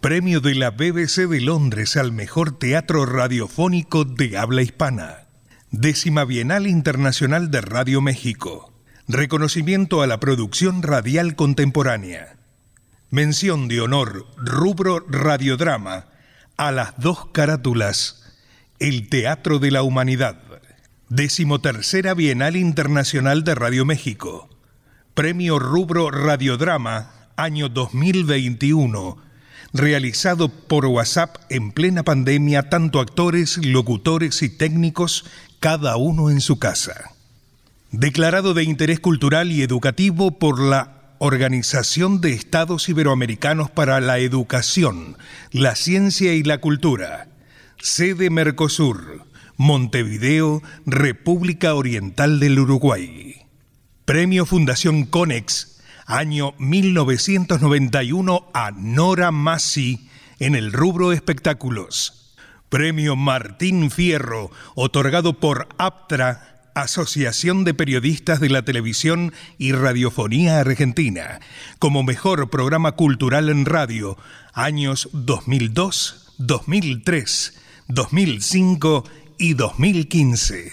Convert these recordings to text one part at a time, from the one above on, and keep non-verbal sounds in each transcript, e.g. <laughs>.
Premio de la BBC de Londres al mejor teatro radiofónico de habla hispana. Décima Bienal Internacional de Radio México. Reconocimiento a la producción radial contemporánea. Mención de honor, rubro radiodrama, a las dos carátulas, el Teatro de la Humanidad. Décimo tercera Bienal Internacional de Radio México. Premio Rubro Radiodrama, año 2021 realizado por WhatsApp en plena pandemia, tanto actores, locutores y técnicos, cada uno en su casa. Declarado de interés cultural y educativo por la Organización de Estados Iberoamericanos para la Educación, la Ciencia y la Cultura. Sede Mercosur, Montevideo, República Oriental del Uruguay. Premio Fundación Conex año 1991 a Nora Massi en el rubro espectáculos. Premio Martín Fierro, otorgado por APTRA, Asociación de Periodistas de la Televisión y Radiofonía Argentina, como mejor programa cultural en radio, años 2002, 2003, 2005 y 2015.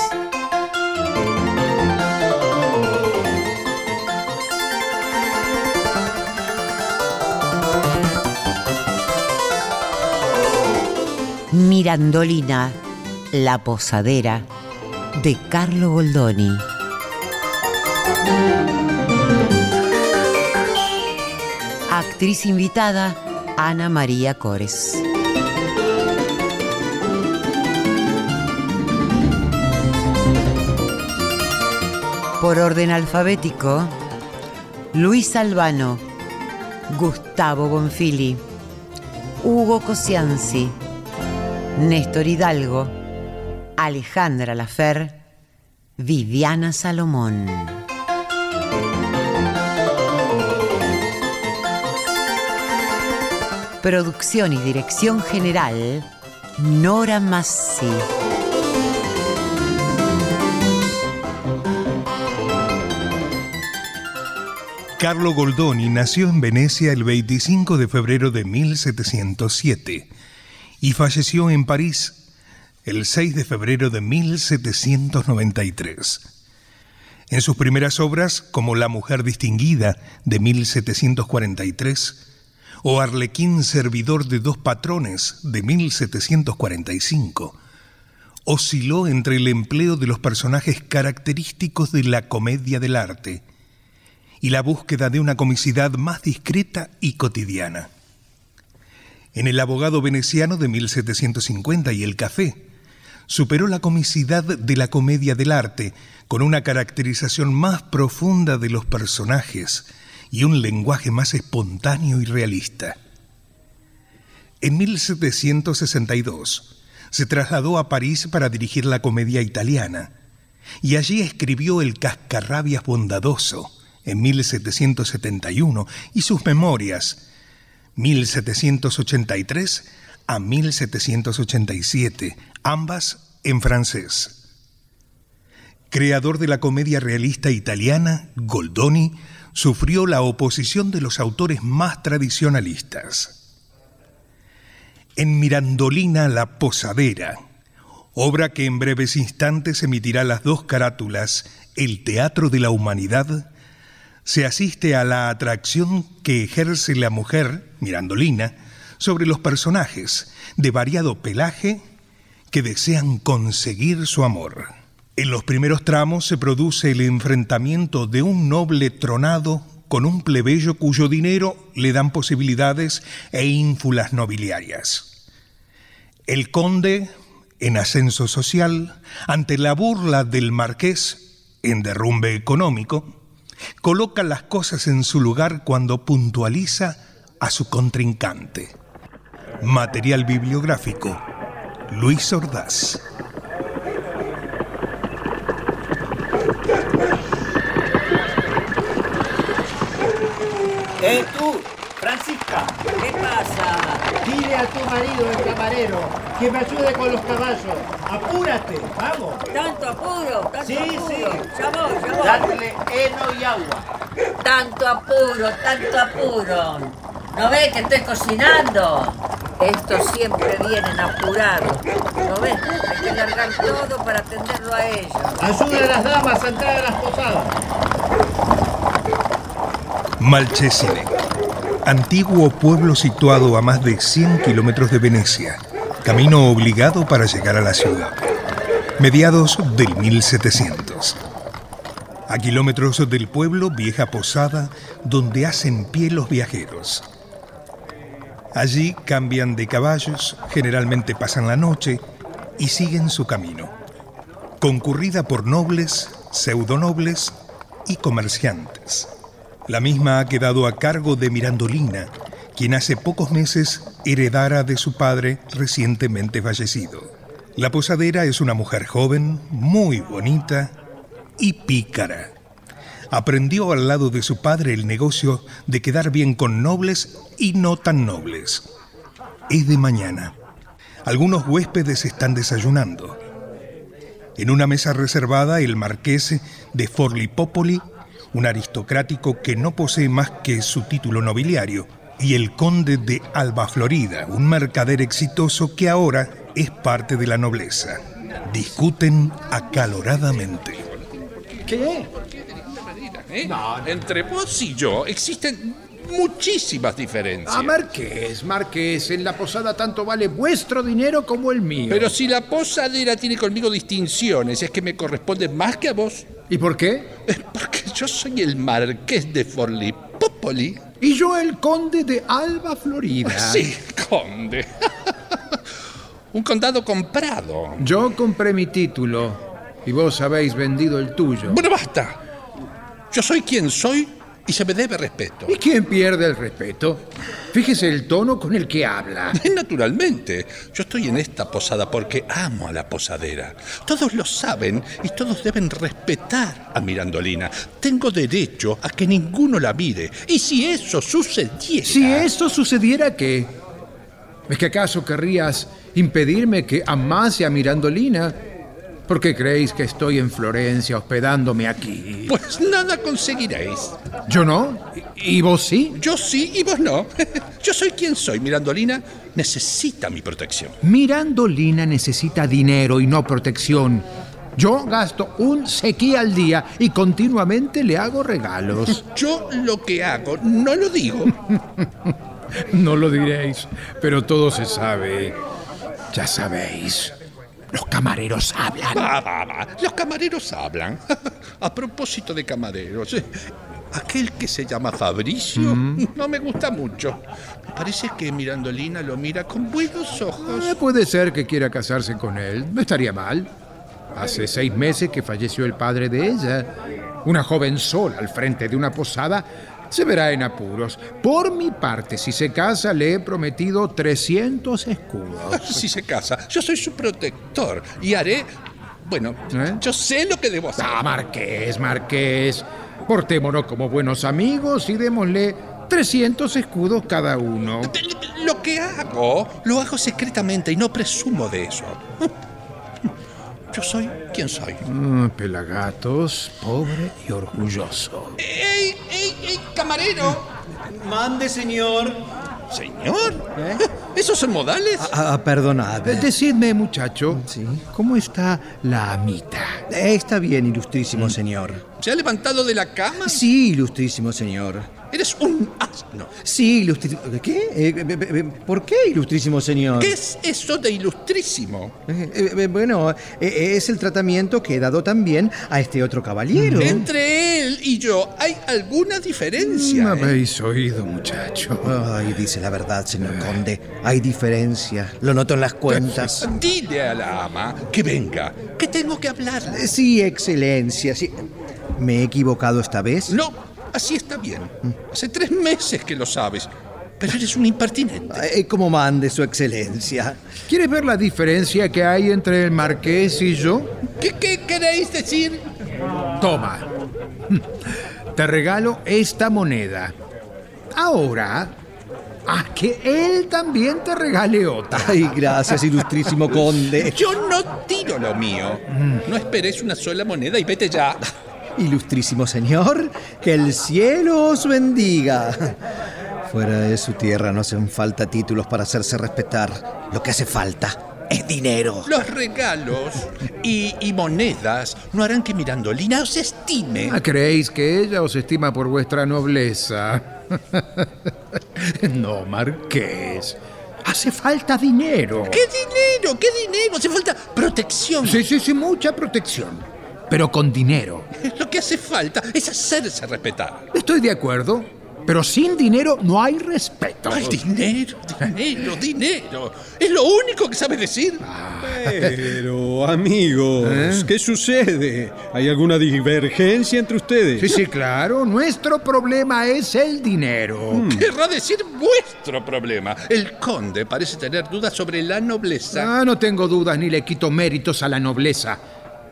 Mirandolina, La Posadera, de Carlo Goldoni. Actriz invitada, Ana María Cores. Por orden alfabético, Luis Albano, Gustavo Bonfili, Hugo Cosianzi, Néstor Hidalgo, Alejandra Lafer, Viviana Salomón. Producción y dirección general, Nora Massi. Carlo Goldoni nació en Venecia el 25 de febrero de 1707 y falleció en París el 6 de febrero de 1793. En sus primeras obras, como La Mujer Distinguida de 1743, o Arlequín Servidor de dos Patrones de 1745, osciló entre el empleo de los personajes característicos de la comedia del arte y la búsqueda de una comicidad más discreta y cotidiana en El abogado veneciano de 1750 y El café, superó la comicidad de la comedia del arte con una caracterización más profunda de los personajes y un lenguaje más espontáneo y realista. En 1762 se trasladó a París para dirigir la comedia italiana y allí escribió El Cascarrabias Bondadoso en 1771 y sus memorias 1783 a 1787, ambas en francés. Creador de la comedia realista italiana, Goldoni sufrió la oposición de los autores más tradicionalistas. En Mirandolina la Posadera, obra que en breves instantes emitirá las dos carátulas El Teatro de la Humanidad, se asiste a la atracción que ejerce la mujer, Mirandolina, sobre los personajes de variado pelaje que desean conseguir su amor. En los primeros tramos se produce el enfrentamiento de un noble tronado con un plebeyo cuyo dinero le dan posibilidades e ínfulas nobiliarias. El conde, en ascenso social, ante la burla del marqués, en derrumbe económico, coloca las cosas en su lugar cuando puntualiza a su contrincante. Material bibliográfico. Luis Ordaz. ¡Eh, tú! ¡Francisca! ¿Qué pasa? Dile a tu marido, el camarero, que me ayude con los caballos. ¡Apúrate! ¡Vamos! ¿Tanto apuro? ¿Tanto Sí, apuro? sí. Ya voy, ya voy. Darle heno y agua. Tanto apuro, tanto apuro. ¿No ves que estoy cocinando? Estos siempre vienen apurados. ¿No ves? Hay que largar todo para atenderlo a ellos. Ayuda a las damas a entrar a las posadas. Malchesine, antiguo pueblo situado a más de 100 kilómetros de Venecia, camino obligado para llegar a la ciudad. Mediados del 1700. A kilómetros del pueblo, vieja posada donde hacen pie los viajeros. Allí cambian de caballos, generalmente pasan la noche y siguen su camino. Concurrida por nobles, pseudonobles y comerciantes. La misma ha quedado a cargo de Mirandolina, quien hace pocos meses heredara de su padre recientemente fallecido. La posadera es una mujer joven, muy bonita y pícara. Aprendió al lado de su padre el negocio de quedar bien con nobles y no tan nobles. Es de mañana. Algunos huéspedes están desayunando. En una mesa reservada, el marqués de Forlipopoli, un aristocrático que no posee más que su título nobiliario, y el conde de Alba Florida, un mercader exitoso que ahora es parte de la nobleza. Discuten acaloradamente. ¿Qué? ¿eh? Entre vos y yo existen muchísimas diferencias. Ah, Marqués, Marqués, en la posada tanto vale vuestro dinero como el mío. Pero si la posadera tiene conmigo distinciones, es que me corresponde más que a vos. ¿Y por qué? Es porque yo soy el marqués de Forlipopoli. Y yo el conde de Alba Florida. <laughs> Sí, conde. <laughs> Un condado comprado. Yo compré mi título y vos habéis vendido el tuyo. Bueno, basta. Yo soy quien soy y se me debe respeto. ¿Y quién pierde el respeto? Fíjese el tono con el que habla. <laughs> Naturalmente, yo estoy en esta posada porque amo a la posadera. Todos lo saben y todos deben respetar a Mirandolina. Tengo derecho a que ninguno la mire. Y si eso sucediera... Si eso sucediera, ¿qué? ¿Es que acaso querrías impedirme que amase a Mirandolina? ¿Por qué creéis que estoy en Florencia hospedándome aquí? Pues nada conseguiréis. ¿Yo no? ¿Y y vos sí? Yo sí y vos no. <laughs> Yo soy quien soy. Mirandolina necesita mi protección. Mirandolina necesita dinero y no protección. Yo gasto un sequí al día y continuamente le hago regalos. <laughs> Yo lo que hago no lo digo. <laughs> No lo diréis, pero todo se sabe. Ya sabéis. Los camareros hablan. Va, va, va. Los camareros hablan. <laughs> A propósito de camareros, eh, aquel que se llama Fabricio no me gusta mucho. Parece que Mirandolina lo mira con buenos ojos. Eh, puede ser que quiera casarse con él. No estaría mal. Hace seis meses que falleció el padre de ella. Una joven sola al frente de una posada Se verá en apuros. Por mi parte, si se casa, le he prometido 300 escudos. <laughs> Si se casa, yo soy su protector y haré... Bueno, ¿Eh? yo sé lo que debo hacer. Ah, Marqués, Marqués. Portémonos como buenos amigos y démosle 300 escudos cada uno. Lo que hago, lo hago secretamente y no presumo de eso. Yo soy quien soy. Ah, pelagatos, pobre y orgulloso. ¡Ey, ey, ey, camarero! Mande, señor. ¿Señor? <laughs> ¿Esos son modales? Ah, perdonad. Eh, Decidme, muchacho, Sí. ¿cómo está la amita? Eh, Está bien, ilustrísimo señor. ¿Se ha levantado de la cama? Sí, ilustrísimo señor. Eres un asno. Sí, ilustrísimo... ¿Qué? Eh, eh, eh, ¿Por qué, ilustrísimo señor? ¿Qué es eso de ilustrísimo? Eh, eh, eh, bueno, es el tratamiento que he dado también a este otro caballero. Entre él y yo hay alguna diferencia. Me ¿eh? habéis oído, muchacho. Ay, dice la verdad, señor conde. Hay diferencia. Lo noto en las cuentas. Dile a la ama que venga, que tengo que hablarle. Eh, Sí, excelencia, sí. ¿Me he equivocado esta vez? No, así está bien. Hace tres meses que lo sabes, pero eres un impertinente. Eh, como mande su excelencia. ¿Quieres ver la diferencia que hay entre el marqués y yo? ¿Qué, qué queréis decir? Toma. Te regalo esta moneda. Ahora, a que él también te regale otra. Ay, gracias, ilustrísimo conde. <laughs> Yo no tiro lo mío. No esperes una sola moneda y vete ya. Ilustrísimo señor, que el cielo os bendiga. Fuera de su tierra no hacen falta títulos para hacerse respetar. Lo que hace falta es dinero. Los regalos y, y monedas no harán que Mirandolina os estime. Ah, ¿Creéis que ella os estima por vuestra nobleza? <laughs> no, marqués. Hace falta dinero. ¿Qué dinero? ¿Qué dinero? Hace falta protección. Sí, sí, sí, mucha protección. Pero con dinero. <laughs> Lo que hace falta es hacerse respetar. Estoy de acuerdo, pero sin dinero no hay respeto. Ay, dinero, dinero, dinero. Es lo único que sabes decir. Pero, amigos, ¿qué sucede? ¿Hay alguna divergencia entre ustedes? Sí, sí, claro. Nuestro problema es el dinero. Querrá decir vuestro problema. El conde parece tener dudas sobre la nobleza. Ah, no tengo dudas ni le quito méritos a la nobleza.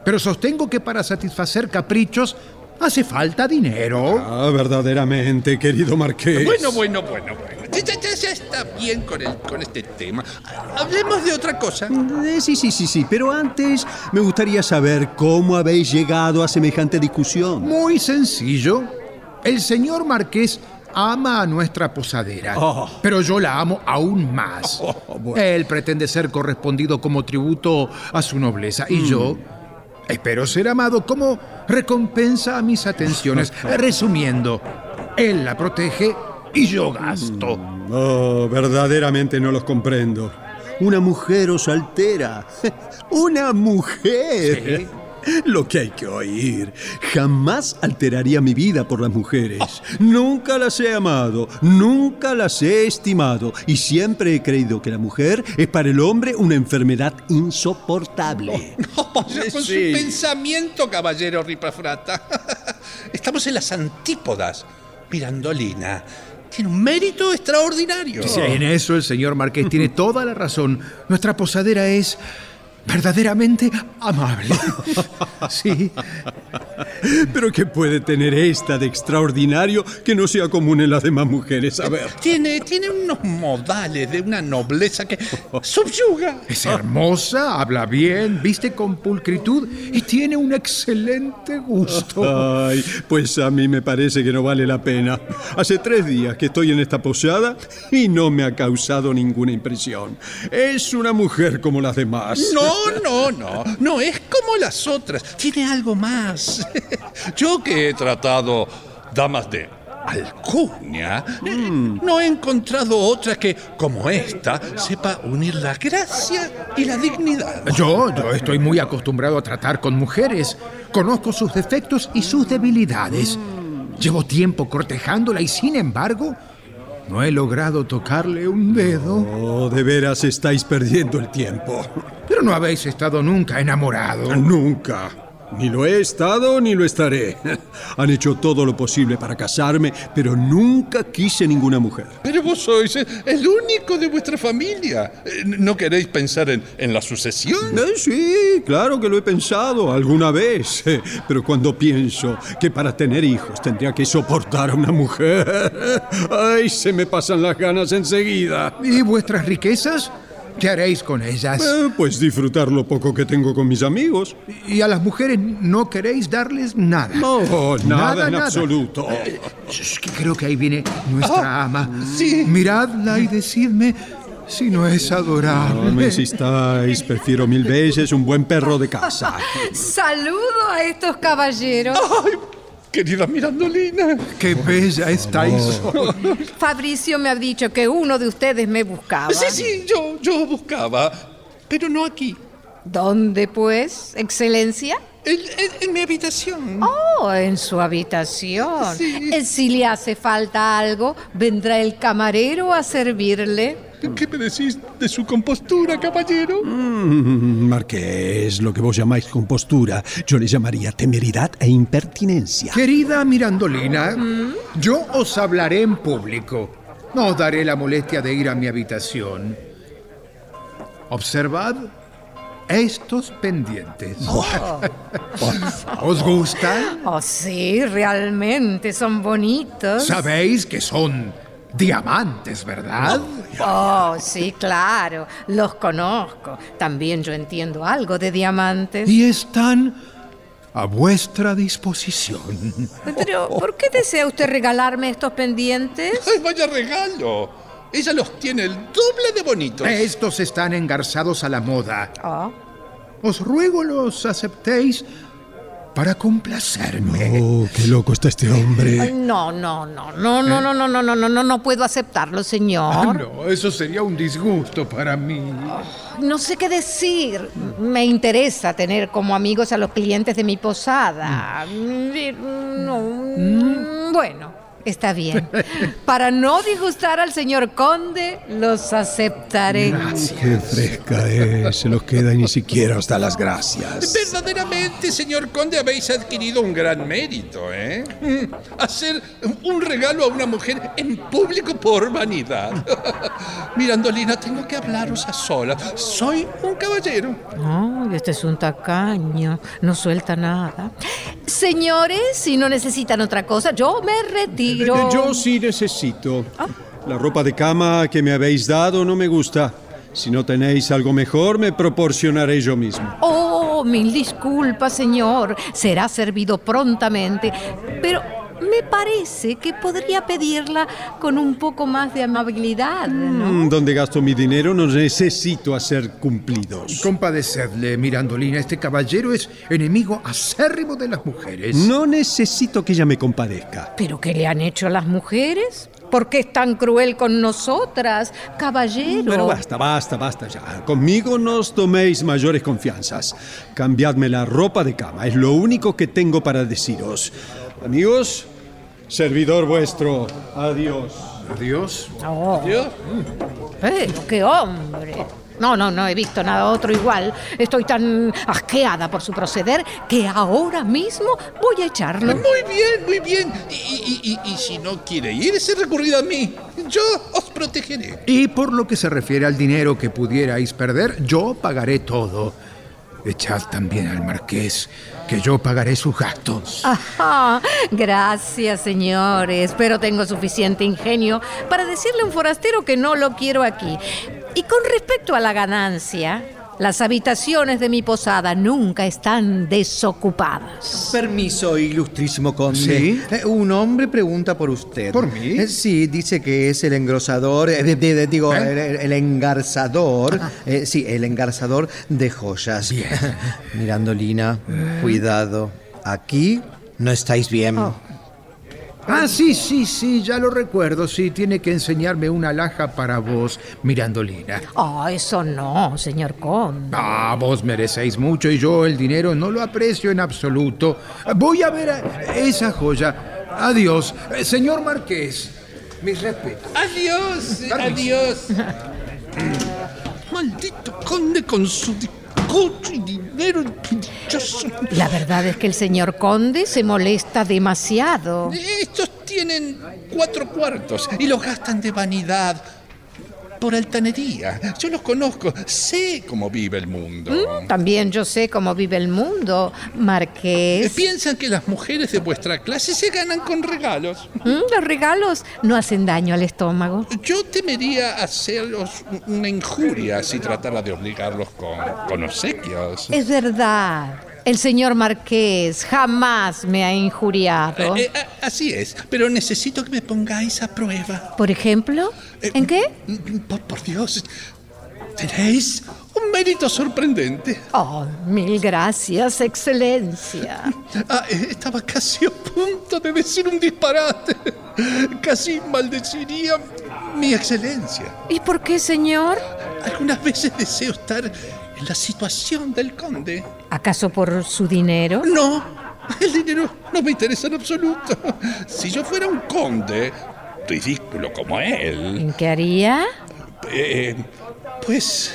Pero sostengo que para satisfacer caprichos hace falta dinero. Ah, verdaderamente, querido marqués. Bueno, bueno, bueno, bueno. Ya, ya- ya- está bien con, el, con este tema. Hablemos de otra cosa. Eh, sí, sí, sí, sí, pero antes me gustaría saber cómo habéis llegado a semejante discusión. Muy sencillo. El señor marqués ama a nuestra posadera, Oh. pero yo la amo aún más. Él pretende ser correspondido como tributo a su nobleza y yo espero ser amado como recompensa a mis atenciones. <laughs> Resumiendo, él la protege y yo gasto. Oh, verdaderamente no los comprendo. Una mujer os altera. <laughs> Una mujer. <laughs> Lo que hay que oír. Jamás alteraría mi vida por las mujeres. Nunca las he amado, nunca las he estimado y siempre he creído que la mujer es para el hombre una enfermedad insoportable. <laughs> con su pensamiento, caballero Ripafrata. <laughs> Estamos en las antípodas. Mirandolina tiene un mérito extraordinario. Sí, en eso el señor marqués tiene toda la razón. Nuestra posadera es verdaderamente amable. <laughs> Sí. Pero ¿qué puede tener esta de extraordinario que no sea común en las demás mujeres? A ver. Tiene, tiene unos modales de una nobleza que subyuga. Es hermosa, habla bien, viste con pulcritud y tiene un excelente gusto. Ay, pues a mí me parece que no vale la pena. Hace tres días que estoy en esta posada y no me ha causado ninguna impresión. Es una mujer como las demás. No, no, no. No es como las otras. Tiene algo más. <laughs> Yo que he tratado damas de alcurnia, eh, no he encontrado otra que, como esta, sepa unir la gracia y la dignidad. Yo, yo estoy muy acostumbrado a tratar con mujeres. Conozco sus defectos y sus debilidades. Llevo tiempo cortejándola y sin embargo no he logrado tocarle un dedo. Oh, de veras estáis perdiendo el tiempo. Pero no habéis estado nunca enamorado. Nunca. Ni lo he estado ni lo estaré. <laughs> Han hecho todo lo posible para casarme, pero nunca quise ninguna mujer. Pero vos sois el único de vuestra familia. Eh, ¿No queréis pensar en, en la sucesión? Eh, sí, claro que lo he pensado alguna vez. <laughs> Pero cuando pienso que para tener hijos tendría que soportar a una mujer, <laughs> ay, se me pasan las ganas enseguida. ¿Y vuestras riquezas? ¿Qué haréis con ellas? Eh, pues disfrutar lo poco que tengo con mis amigos. ¿Y a las mujeres no queréis darles nada? No, nada, en absoluto. Shh, que creo que ahí viene nuestra ama. sí. Miradla y decidme si no es adorable. No me insistáis, prefiero mil veces un buen perro de casa. Saludo a estos caballeros. Ay, querida Mirandolina. ¡Qué bella estáis! Fabricio me ha dicho que uno de ustedes me buscaba. Sí, sí, yo, yo buscaba, pero no aquí. ¿Dónde, pues, excelencia? En, en- en mi habitación. Oh, en su habitación. Sí. Eh, Si le hace falta algo, vendrá el camarero a servirle. ¿Qué me decís de su compostura, caballero? Mm, Marqués, lo que vos llamáis compostura, yo le llamaría temeridad e impertinencia. Querida Mirandolina, yo os hablaré en público. No os daré la molestia de ir a mi habitación. Observad estos pendientes. <laughs> ¿Os gustan? Oh, sí, realmente son bonitos. Sabéis que son diamantes, ¿verdad? Oh, sí, claro, los conozco. También yo entiendo algo de diamantes. Y están a vuestra disposición. Pero, ¿por qué desea usted regalarme estos pendientes? ¡Ay, vaya regalo! Ella los tiene el doble de bonitos. Estos están engarzados a la moda. Oh, Os ruego los aceptéis para complacerme. Oh, qué loco está este hombre. no, no, no, no, no, no, no, no, no, no, no, no puedo aceptarlo, Ah, señor. no, eso sería un disgusto para mí. No sé qué decir. Me interesa tener como amigos a los clientes de mi posada. Mm, no, mm, Bueno, está bien. Para no disgustar al señor conde, los aceptaré. Qué fresca es, se los queda y ni siquiera os da las gracias. Verdaderamente, señor conde, habéis adquirido un gran mérito, ¿eh? Hacer un regalo a una mujer en público por vanidad. Mirandolina, tengo que hablaros a solas. Soy un caballero. Ay, este es un tacaño, no suelta nada. Señores, si no necesitan otra cosa, yo me retiro. Eh, Yo sí necesito. La ropa de cama que me habéis dado no me gusta. Si no tenéis algo mejor, me proporcionaré yo mismo. Oh, mil disculpas, señor. Será servido prontamente. Pero me parece que podría pedirla con un poco más de amabilidad, ¿no? Mm, Donde gasto mi dinero no necesito hacer cumplidos. Compadecedle, Mirandolina, este caballero es enemigo acérrimo de las mujeres. No necesito que ella me compadezca. ¿Pero qué le han hecho a las mujeres? ¿Por qué es tan cruel con nosotras, caballero? Pero basta, basta, basta ya. Conmigo no os toméis mayores confianzas. Cambiadme la ropa de cama, es lo único que tengo para deciros. Amigos, servidor vuestro, adiós. Adiós. Oh, ¿Yo? pero qué hombre. No, no, no he visto nada otro igual. Estoy tan asqueada por su proceder que ahora mismo voy a echarlo. Muy bien, muy bien. Y, y- y- y si no quiere irse, recurrid a mí. Yo os protegeré. Y por lo que se refiere al dinero que pudierais perder, yo pagaré todo. Echad también al marqués, que yo pagaré sus gastos. Gracias, señores. Pero tengo suficiente ingenio para decirle a un forastero que no lo quiero aquí. Y con respecto a la ganancia, las habitaciones de mi posada nunca están desocupadas. Permiso, ilustrísimo conde. ¿Sí? Eh, Un hombre pregunta por usted. ¿Por mí? Eh, sí, dice que es el engrosador, eh, de- de- digo, ¿Eh? el, engarzador, eh, sí, el engarzador de joyas. <laughs> Mirandolina, cuidado. Aquí no estáis bien. Ah, sí, sí, sí, ya lo recuerdo. Sí, tiene que enseñarme una alhaja para vos, Mirandolina. Ah, eso no, señor conde. Ah, vos merecéis mucho y yo el dinero no lo aprecio en absoluto. Voy a ver a- esa joya. Adiós. Eh, Señor Marqués, mis respetos. Adiós, adiós. <laughs> Maldito conde con su discurso y dinero. La verdad es que el señor conde se molesta demasiado. Estos tienen cuatro cuartos y los gastan de vanidad. Por altanería. Yo los conozco. Sé cómo vive el mundo. Mm, También yo sé cómo vive el mundo, Eh, Marqués. Piensan que las mujeres de vuestra clase se ganan con regalos. Mm, Los regalos no hacen daño al estómago. Yo temería hacerlos una injuria si tratara de obligarlos con, con obsequios. Es verdad. El señor Marqués jamás me ha injuriado. Eh, eh, a- así es, pero necesito que me pongáis a prueba. Por ejemplo, ¿en qué? Por, por Dios, tenéis un mérito sorprendente. Oh, mil gracias, excelencia. <laughs> Ah, eh, estaba casi a punto de decir un disparate. Casi maldeciría mi excelencia. ¿Y por qué, señor? Algunas veces deseo estar en la situación del conde. ¿Acaso por su dinero? No, el dinero no me interesa en absoluto. Si yo fuera un conde, ridículo como él, ¿En qué haría? eh, pues,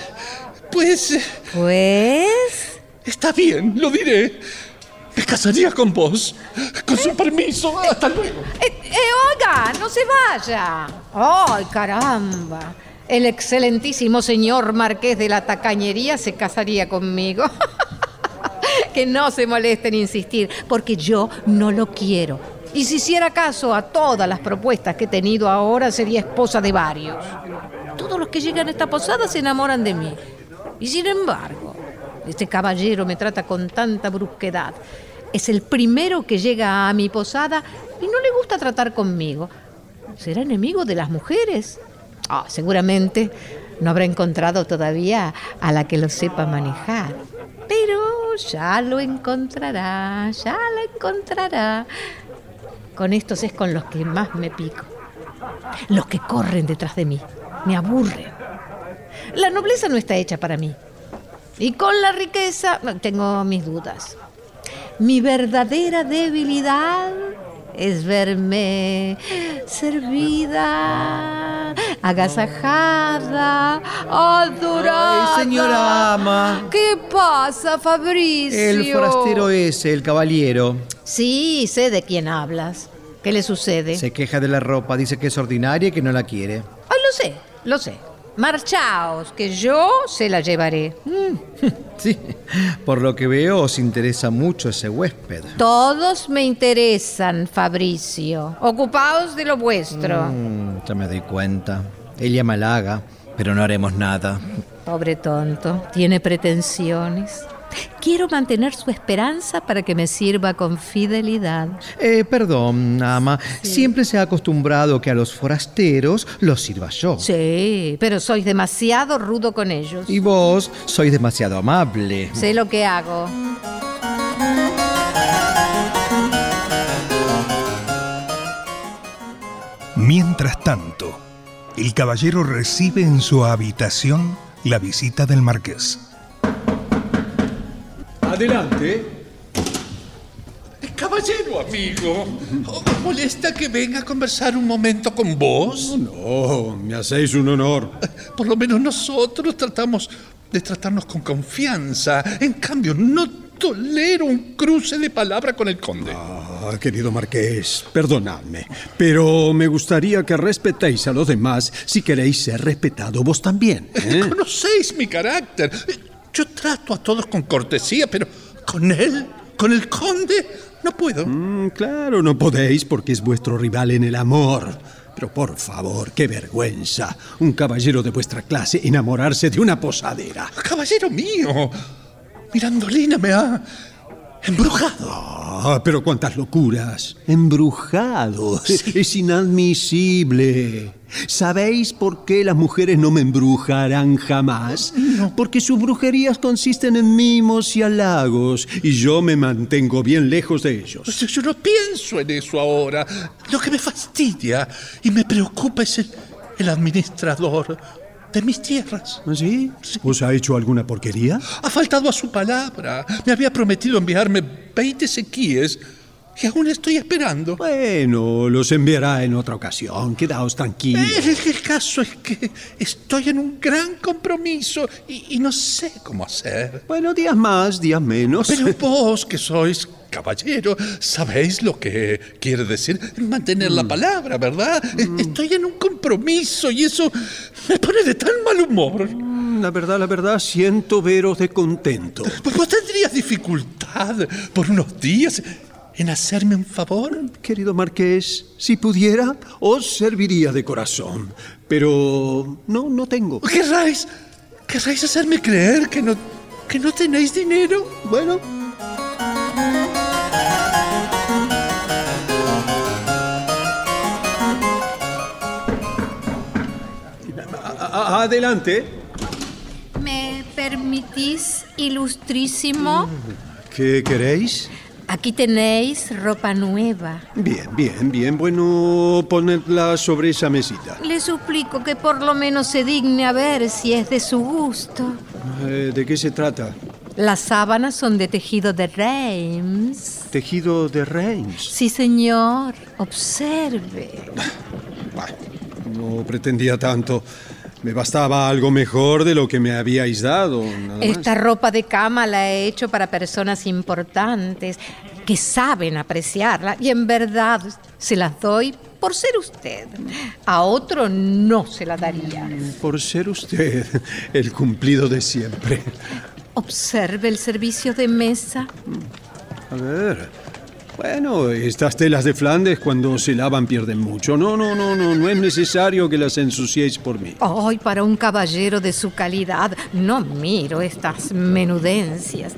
pues, Pues... está bien, lo diré. Me casaría con vos. Con su permiso. Hasta luego. ¡Eh, eh, oiga! ¡No se vaya! ¡Ay, caramba! El excelentísimo señor marqués de la tacañería se casaría conmigo. <laughs> que no se moleste en insistir, porque yo no lo quiero. Y si hiciera caso a todas las propuestas que he tenido ahora, sería esposa de varios. Todos los que llegan a esta posada se enamoran de mí. Y sin embargo, este caballero me trata con tanta brusquedad. Es el primero que llega a mi posada y no le gusta tratar conmigo. ¿Será enemigo de las mujeres? Ah, seguramente no habrá encontrado todavía a la que lo sepa manejar. Pero ya lo encontrará, ya la encontrará. Con estos es con los que más me pico. Los que corren detrás de mí. Me aburren. La nobleza no está hecha para mí. Y con la riqueza tengo mis dudas. Mi verdadera debilidad es verme servida, agasajada, adorada. Ay, señora ama. ¿Qué pasa, Fabricio? El forastero ese, el caballero, Sí, sé de quién hablas. ¿Qué le sucede? se queja de la ropa, dice que es ordinaria y que no la quiere. Ay, lo sé, lo sé. Marchaos, que yo se la llevaré. <laughs> Sí, por lo que veo os interesa mucho ese huésped. Todos me interesan, Fabricio. Ocupaos de lo vuestro. Mm, ya me doy cuenta. Ella me halaga, pero no haremos nada. Pobre tonto, tiene pretensiones. Quiero mantener su esperanza para que me sirva con fidelidad. Eh, perdón, ama. Siempre se ha acostumbrado que a los forasteros los sirva yo. Sí, pero sois demasiado rudo con ellos. Y vos sois demasiado amable. Sé lo que hago. Mientras tanto, el caballero recibe en su habitación la visita del marqués. Adelante. Caballero amigo, ¿os molesta que venga a conversar un momento con vos? No, me hacéis un honor. <laughs> Por lo menos nosotros tratamos de tratarnos con confianza. En cambio, no tolero un cruce de palabra con el conde. Ah, querido marqués, perdonadme, pero me gustaría que respetéis a los demás si queréis ser respetado vos también. ¿eh? <laughs> Conocéis mi carácter. Yo trato a todos con cortesía, pero con él, con el conde, no puedo. Mm, claro, no podéis porque es vuestro rival en el amor. Pero por favor, qué vergüenza. Un caballero de vuestra clase enamorarse de una posadera. Caballero mío, Mirandolina me ha embrujado. Ah, pero cuántas locuras. Embrujado. Es inadmisible. ¿Sabéis por qué las mujeres no me embrujarán jamás? Porque sus brujerías consisten en mimos y halagos, y yo me mantengo bien lejos de ellos. Yo, yo no pienso en eso ahora. Lo que me fastidia y me preocupa es el, el administrador de mis tierras. ¿Ah, ¿Sí? ¿Os ha hecho alguna porquería? Ha faltado a su palabra. Me había prometido enviarme 20 sequíes Y aún estoy esperando. Bueno, los enviará en otra ocasión. Quedaos tranquilos. El, el caso es que estoy en un gran compromiso y, y no sé cómo hacer. Bueno, días más, días menos. Pero <laughs> vos, que sois caballero, sabéis lo que quiere decir mantener la palabra, ¿verdad? Estoy en un compromiso y eso me pone de tan mal humor. Mm, La verdad, la verdad, siento veros de contento. Pues vos tendrías dificultad por unos días en hacerme un favor. Querido marqués, si pudiera, os serviría de corazón. Pero no, no tengo. ¿Querráis, querráis hacerme creer que no, que no tenéis dinero? Bueno, a- adelante. ¿Me permitís, ilustrísimo? ¿Qué queréis? Aquí tenéis ropa nueva. Bien, bien, bien. Bueno, ponedla sobre esa mesita. Le suplico que por lo menos se digne a ver si es de su gusto. Eh, ¿De qué se trata? Las sábanas son de tejido de Reims. Tejido de Reims. Sí, señor. Observe. Bah, no pretendía tanto. Me bastaba algo mejor de lo que me habíais dado. nada más. Esta ropa de cama la he hecho para personas importantes que saben apreciarla y en verdad se las doy por ser usted. A otro no se la daría. Por ser usted el cumplido de siempre. Observe el servicio de mesa. A ver. Bueno, estas telas de Flandes cuando se lavan pierden mucho. No, no, no, no, no es necesario que las ensuciéis por mí. Ay, para un caballero de su calidad, no miro estas menudencias.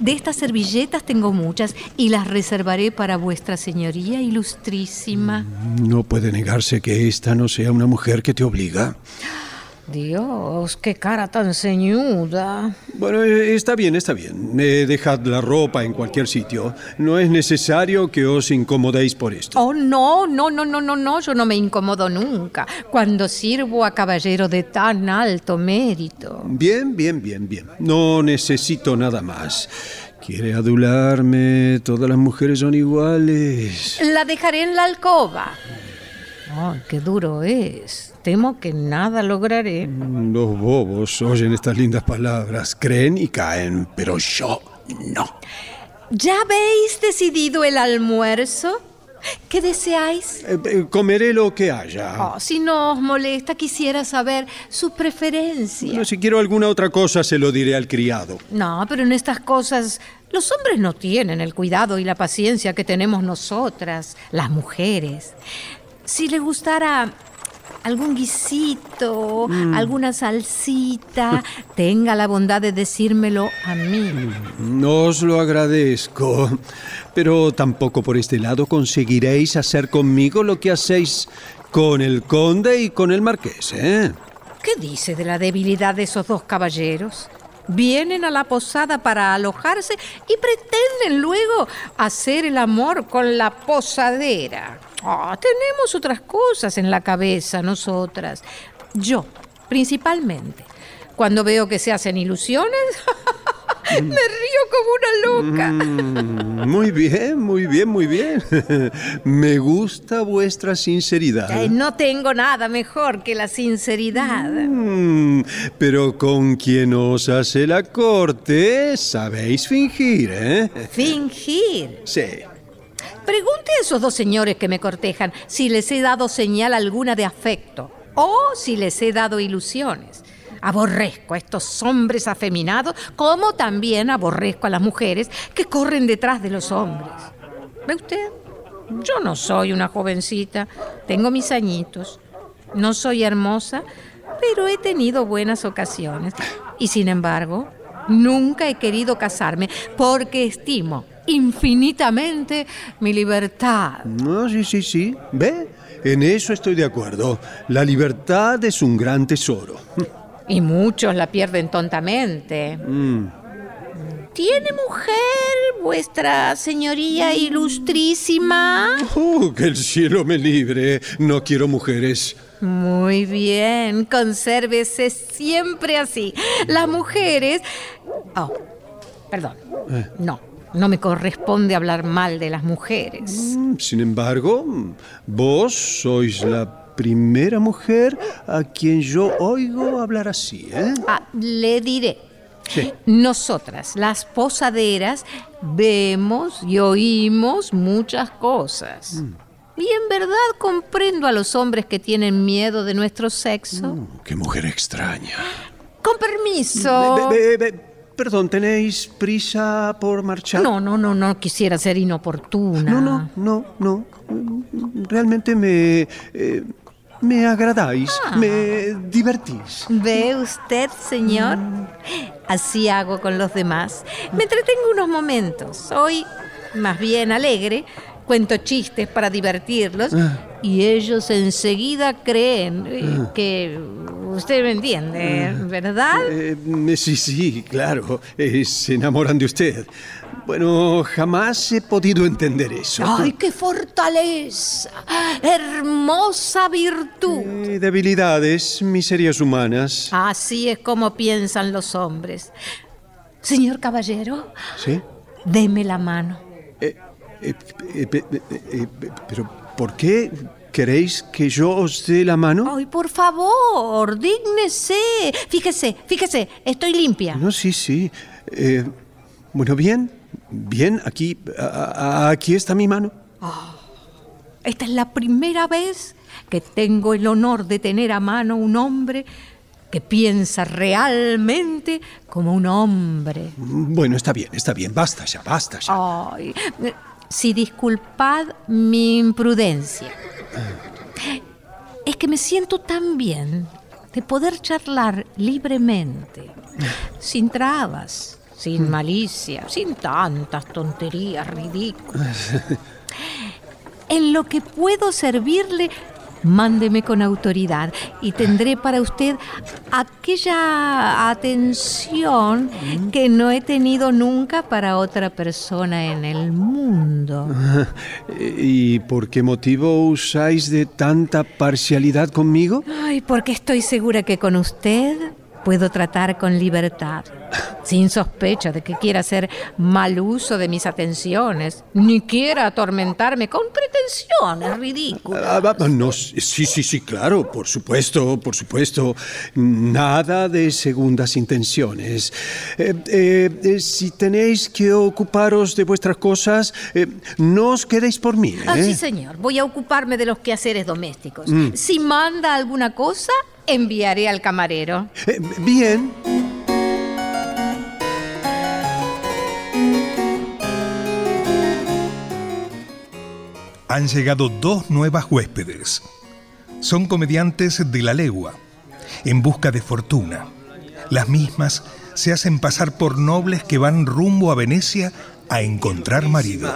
De estas servilletas tengo muchas y las reservaré para vuestra señoría ilustrísima. No puede negarse que esta no sea una mujer que te obliga. Dios, qué cara tan ceñuda. Bueno, eh, está bien, está bien. Eh, dejad la ropa en cualquier sitio. No es necesario que os incomodéis por esto. Oh, no, no, no, no, no, no, yo no me incomodo nunca cuando sirvo a caballero de tan alto mérito. Bien, bien, bien, bien. No necesito nada más. Quiere adularme. Todas las mujeres son iguales. La dejaré en la alcoba. Ay, qué duro es. Temo que nada lograré. Los bobos oyen estas lindas palabras, creen y caen, pero yo no. ¿Ya habéis decidido el almuerzo? ¿Qué deseáis? Eh, eh, comeré lo que haya. Oh, si no os molesta, quisiera saber su preferencia. Bueno, si quiero alguna otra cosa, se lo diré al criado. No, pero en estas cosas los hombres no tienen el cuidado y la paciencia que tenemos nosotras, las mujeres. Si le gustara algún guisito, alguna salsita, <laughs> tenga la bondad de decírmelo a mí. No os lo agradezco, pero tampoco por este lado conseguiréis hacer conmigo lo que hacéis con el conde y con el marqués, ¿eh? ¿Qué dice de la debilidad de esos dos caballeros? Vienen a la posada para alojarse y pretenden luego hacer el amor con la posadera. Ah, tenemos otras cosas en la cabeza nosotras. Yo, principalmente. Cuando veo que se hacen ilusiones, <laughs> me río como una loca. Mm, muy bien, muy bien, muy bien. <laughs> Me gusta vuestra sinceridad. Ay, no tengo nada mejor que la sinceridad. Mm, pero con quien os hace la corte, sabéis fingir, ¿eh? Fingir. Sí. Pregunte a esos dos señores que me cortejan si les he dado señal alguna de afecto o si les he dado ilusiones. Aborrezco a estos hombres afeminados, como también aborrezco a las mujeres que corren detrás de los hombres. ¿Ve usted? Yo no soy una jovencita, tengo mis añitos. No soy hermosa, pero he tenido buenas ocasiones. Y sin embargo, nunca he querido casarme porque estimo infinitamente mi libertad. No, sí, sí, sí. ¿Ve? En eso estoy de acuerdo. La libertad es un gran tesoro. <laughs> Y muchos la pierden tontamente. Mm. ¿Tiene mujer vuestra señoría ilustrísima? Oh, que el cielo me libre. No quiero mujeres. Muy bien, consérvese siempre así. Las mujeres... Oh, perdón. No, No me corresponde hablar mal de las mujeres. Mm, Sin embargo, vos sois la primera mujer a quien yo oigo hablar así, ¿eh? Ah, le diré. Sí. Nosotras, las posaderas, vemos y oímos muchas cosas. Y en verdad comprendo a los hombres que tienen miedo de nuestro sexo. Qué mujer extraña. Con permiso. Be- be- be- perdón, ¿tenéis prisa por marchar? No, no, no, no quisiera ser inoportuna. No, no, no, no. Realmente me. eh, me agradáis, Ah. me divertís. ¿Ve usted, señor? Así hago con los demás. Me entretengo unos momentos. Hoy, más bien alegre, cuento chistes para divertirlos y ellos enseguida creen eh, que usted me entiende, ¿verdad? Eh, sí, sí, claro. eh, se enamoran de usted. Bueno, jamás he podido entender eso. ¡Ay, qué fortaleza! ¡Hermosa virtud! Eh, debilidades, miserias humanas. Así es como piensan los hombres. Señor caballero, ¿Sí? deme la mano. Eh, eh, eh, eh, pero, ¿por qué queréis que yo os dé la mano? Ay, por favor, dígnese. Fíjese, fíjese, estoy limpia. No, sí, sí. Bueno, bien, bien, aquí, a- a- aquí está mi mano. Esta es la primera vez que tengo el honor de tener a mano un hombre que piensa realmente como un hombre. Bueno, está bien, está bien, basta ya, basta ya. Ay, si disculpad mi imprudencia. Es que me siento tan bien de poder charlar libremente, sin trabas, sin malicia, sin tantas tonterías ridículas. En lo que puedo servirle, mándeme con autoridad y tendré para usted aquella atención que no he tenido nunca para otra persona en el mundo. <laughs> ¿Y por qué motivo usáis de tanta parcialidad conmigo? Ay, porque estoy segura que con usted puedo tratar con libertad, sin sospecha de que quiera hacer mal uso de mis atenciones, ni quiera atormentarme con pretensiones ridículas. Ah, ah, no, sí, sí, sí, claro, por supuesto, por supuesto. Nada de segundas intenciones. Eh, eh, eh, si tenéis que ocuparos de vuestras cosas, no os quedéis por mí. Ah, sí, señor. Voy a ocuparme de los quehaceres domésticos. Si manda alguna cosa, enviaré al camarero. Eh, bien. Han llegado dos nuevas huéspedes. Son comediantes de la legua, en busca de fortuna. Las mismas se hacen pasar por nobles que van rumbo a Venecia a encontrar marido.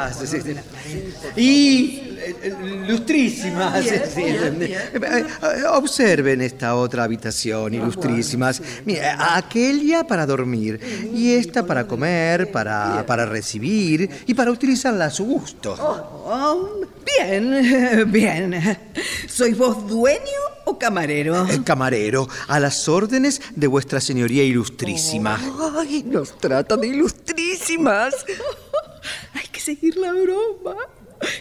Y eh, lustrísimas. sí, eh, Observen esta otra habitación, ilustrísimas. Mira, aquella para dormir y esta para comer, para, para recibir y para utilizarla a su gusto. Oh, bien, <laughs> bien. ¿Sois vos dueño o camarero? El camarero, a las órdenes de vuestra señoría ilustrísima. Ay, nos trata de ilustrísimas. <laughs> Hay que seguir la broma.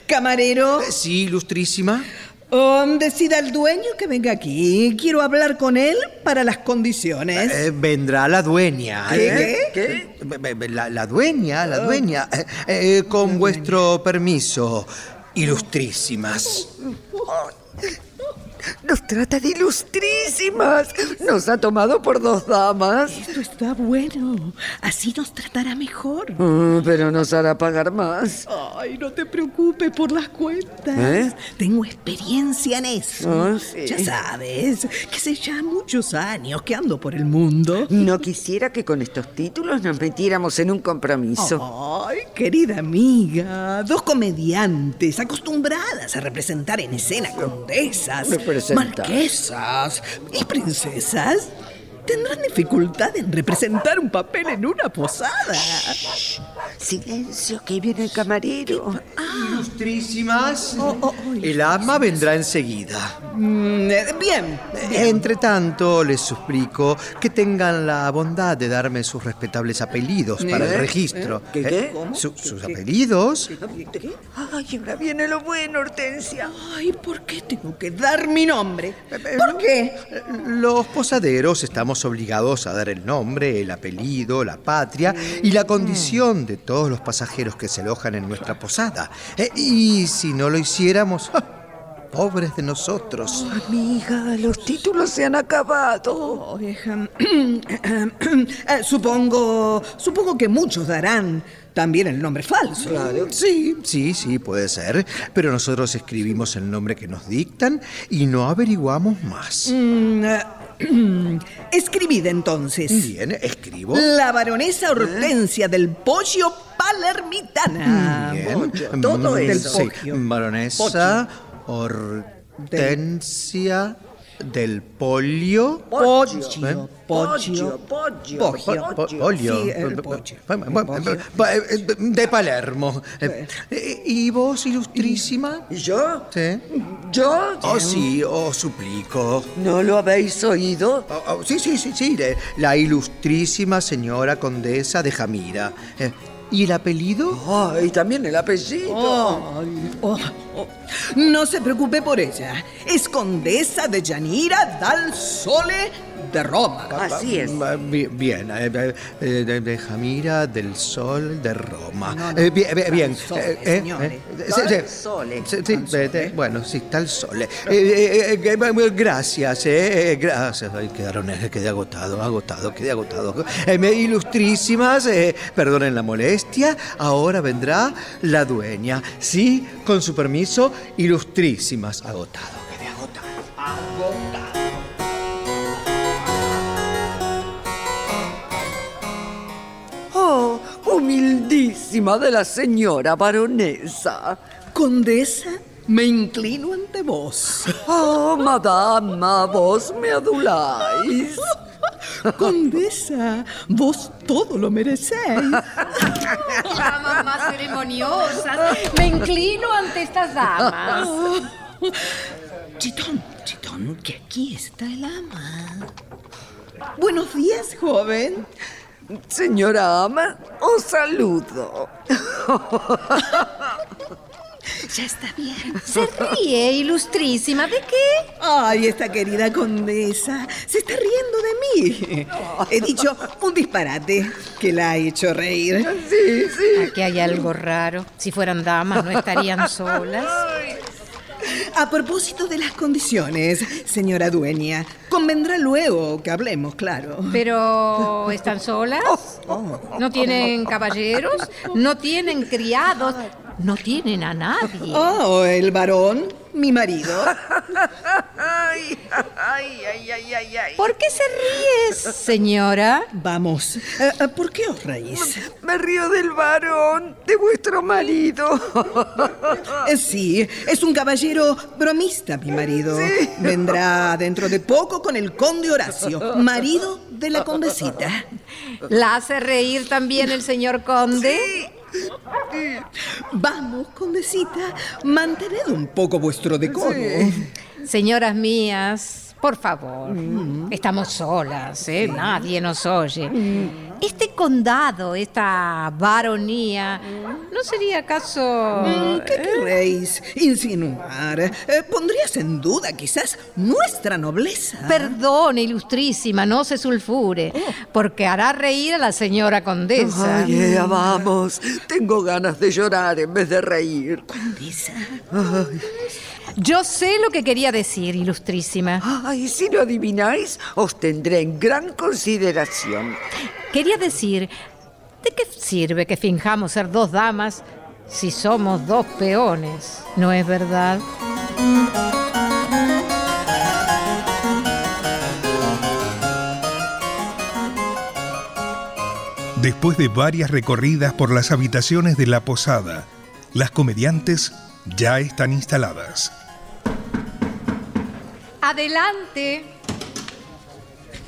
Camarero, Sí, ilustrísima. oh, decida el dueño que venga aquí. Quiero hablar con él para las condiciones. Eh, vendrá la dueña. ¿Qué? ¿eh? ¿Qué? Eh, La, la dueña, la dueña. Eh, eh, con vuestro permiso, ilustrísimas. Nos trata de ilustrísimas. Nos ha tomado por dos damas. Esto está bueno. Así nos tratará mejor. Mm, pero nos hará pagar más. Ay, no te preocupes por las cuentas. ¿Eh? Tengo experiencia en eso. Ah, sí. Ya sabes, que hace ya muchos años que ando por el mundo. No quisiera que con estos títulos nos metiéramos en un compromiso. Ay, querida amiga, dos comediantes a representar en escena condesas, marquesas y princesas tendrán dificultad en representar un papel en una posada. Silencio, que viene el camarero. Ilustrísimas. El ama vendrá enseguida. Mm, eh, bien, bien. Entre tanto, les suplico que tengan la bondad de darme sus respetables apellidos para el ¿Eh? registro. ¿Qué, qué? Eh, su- ¿Sus apellidos? Ay, ahora viene lo bueno, Hortensia. Ay, ¿por qué tengo que dar mi nombre? ¿Por qué? Los posaderos estamos obligados a dar el nombre, el apellido, la patria y la condición de todos los pasajeros que se alojan en nuestra posada. Eh, y si no lo hiciéramos, ¡ja! pobres de nosotros. Mi hija, los títulos se han acabado. Oh. Eh, <coughs> supongo, supongo que muchos darán también el nombre falso. Sí, sí, sí, puede ser. Pero nosotros escribimos el nombre que nos dictan y no averiguamos más. Mm, eh, <clears throat> escribid entonces. Bien, escribo. La baronesa Hortensia del Pollo Palermitana. Bien. todo Mm, eso. sí. Baronesa Hortensia del Polio. Pollo. ¿Eh? Pollo. pollo, Pollo. Po- Polio. Sí, el pollo. Bueno, bueno, eh, De Palermo. Eh, eh, ¿Y vos, ilustrísima? ¿Y yo? Sí. ¿Yo? Oh, sí, os suplico. ¿No lo habéis oído? Oh, oh, sí, sí, sí, sí. La ilustrísima señora condesa de Jamira. ¿Y el apellido? Ay, también el apellido. Oh, oh. No se preocupe por ella. Es condesa de Yanira dal Sole de Roma. Así es. Bi- Bien, eh, eh, eh, de, de Jamira del Sol de Roma. Eh, bien, bien, bien. Sole, Eh, señores. Dal sí, sí. Sole. Sí, sí, eh, bueno, sí, sole. Eh, eh, eh, gracias, gracias. Ay, quedaron, eh, quedé agotado, agotado, quedé agotado. Eh, ilustrísimas, eh, perdonen la molestia, ahora vendrá la dueña. Sí, con su permiso, ilustrísimas, agotado, quedé agotado. Humildísima de la señora baronesa. Condesa, me inclino ante vos. Oh, madama, vos me aduláis. <laughs> Condesa, vos todo lo merecéis. <laughs> Damas más ceremoniosas. Me inclino ante estas damas. <laughs> Chitón, chitón, que aquí está el ama. Buenos días, joven. Señora ama, os saludo. Ya está bien. Se ríe, ilustrísima. ¿De qué? Ay, esta querida condesa se está riendo de mí. He dicho un disparate que la ha hecho reír. Sí, sí. Aquí hay algo raro. Si fueran damas, no estarían solas. A propósito de las condiciones, señora dueña, convendrá luego que hablemos, claro. Pero, ¿están solas? ¿No tienen caballeros? ¿No tienen criados? ¿No tienen a nadie? <laughs> Oh, el varón, mi marido. <laughs> Ay, ay, ay, ay, ay, ay. ¿Por qué se ríe, señora? Vamos, eh, eh, ¿por qué os reís? Me río del varón, de vuestro marido. Eh, Sí, es un caballero bromista, mi marido. Vendrá dentro de poco con el conde Horacio, marido de la condesita. ¿La hace reír también el señor conde? Vamos, condesita, mantened un poco vuestro decoro. Señoras mías, por favor, estamos solas, ¿eh? nadie nos oye. Este condado, esta baronía, ¿no sería acaso... Mm, ¿Qué querréis insinuar? Eh, ¿Pondrías en duda quizás nuestra nobleza? Perdone, ilustrísima, no se sulfure, porque hará reír a la señora condesa. Ay, ea, vamos. Tengo ganas de llorar en vez de reír. Condesa. Yo sé lo que quería decir, ilustrísima. Ay, si lo adivináis, os tendré en gran consideración. Quería decir, ¿de qué sirve que finjamos ser dos damas si somos dos peones? ¿No es verdad? Después de varias recorridas por las habitaciones de la posada, las comediantes ya están instaladas. Adelante.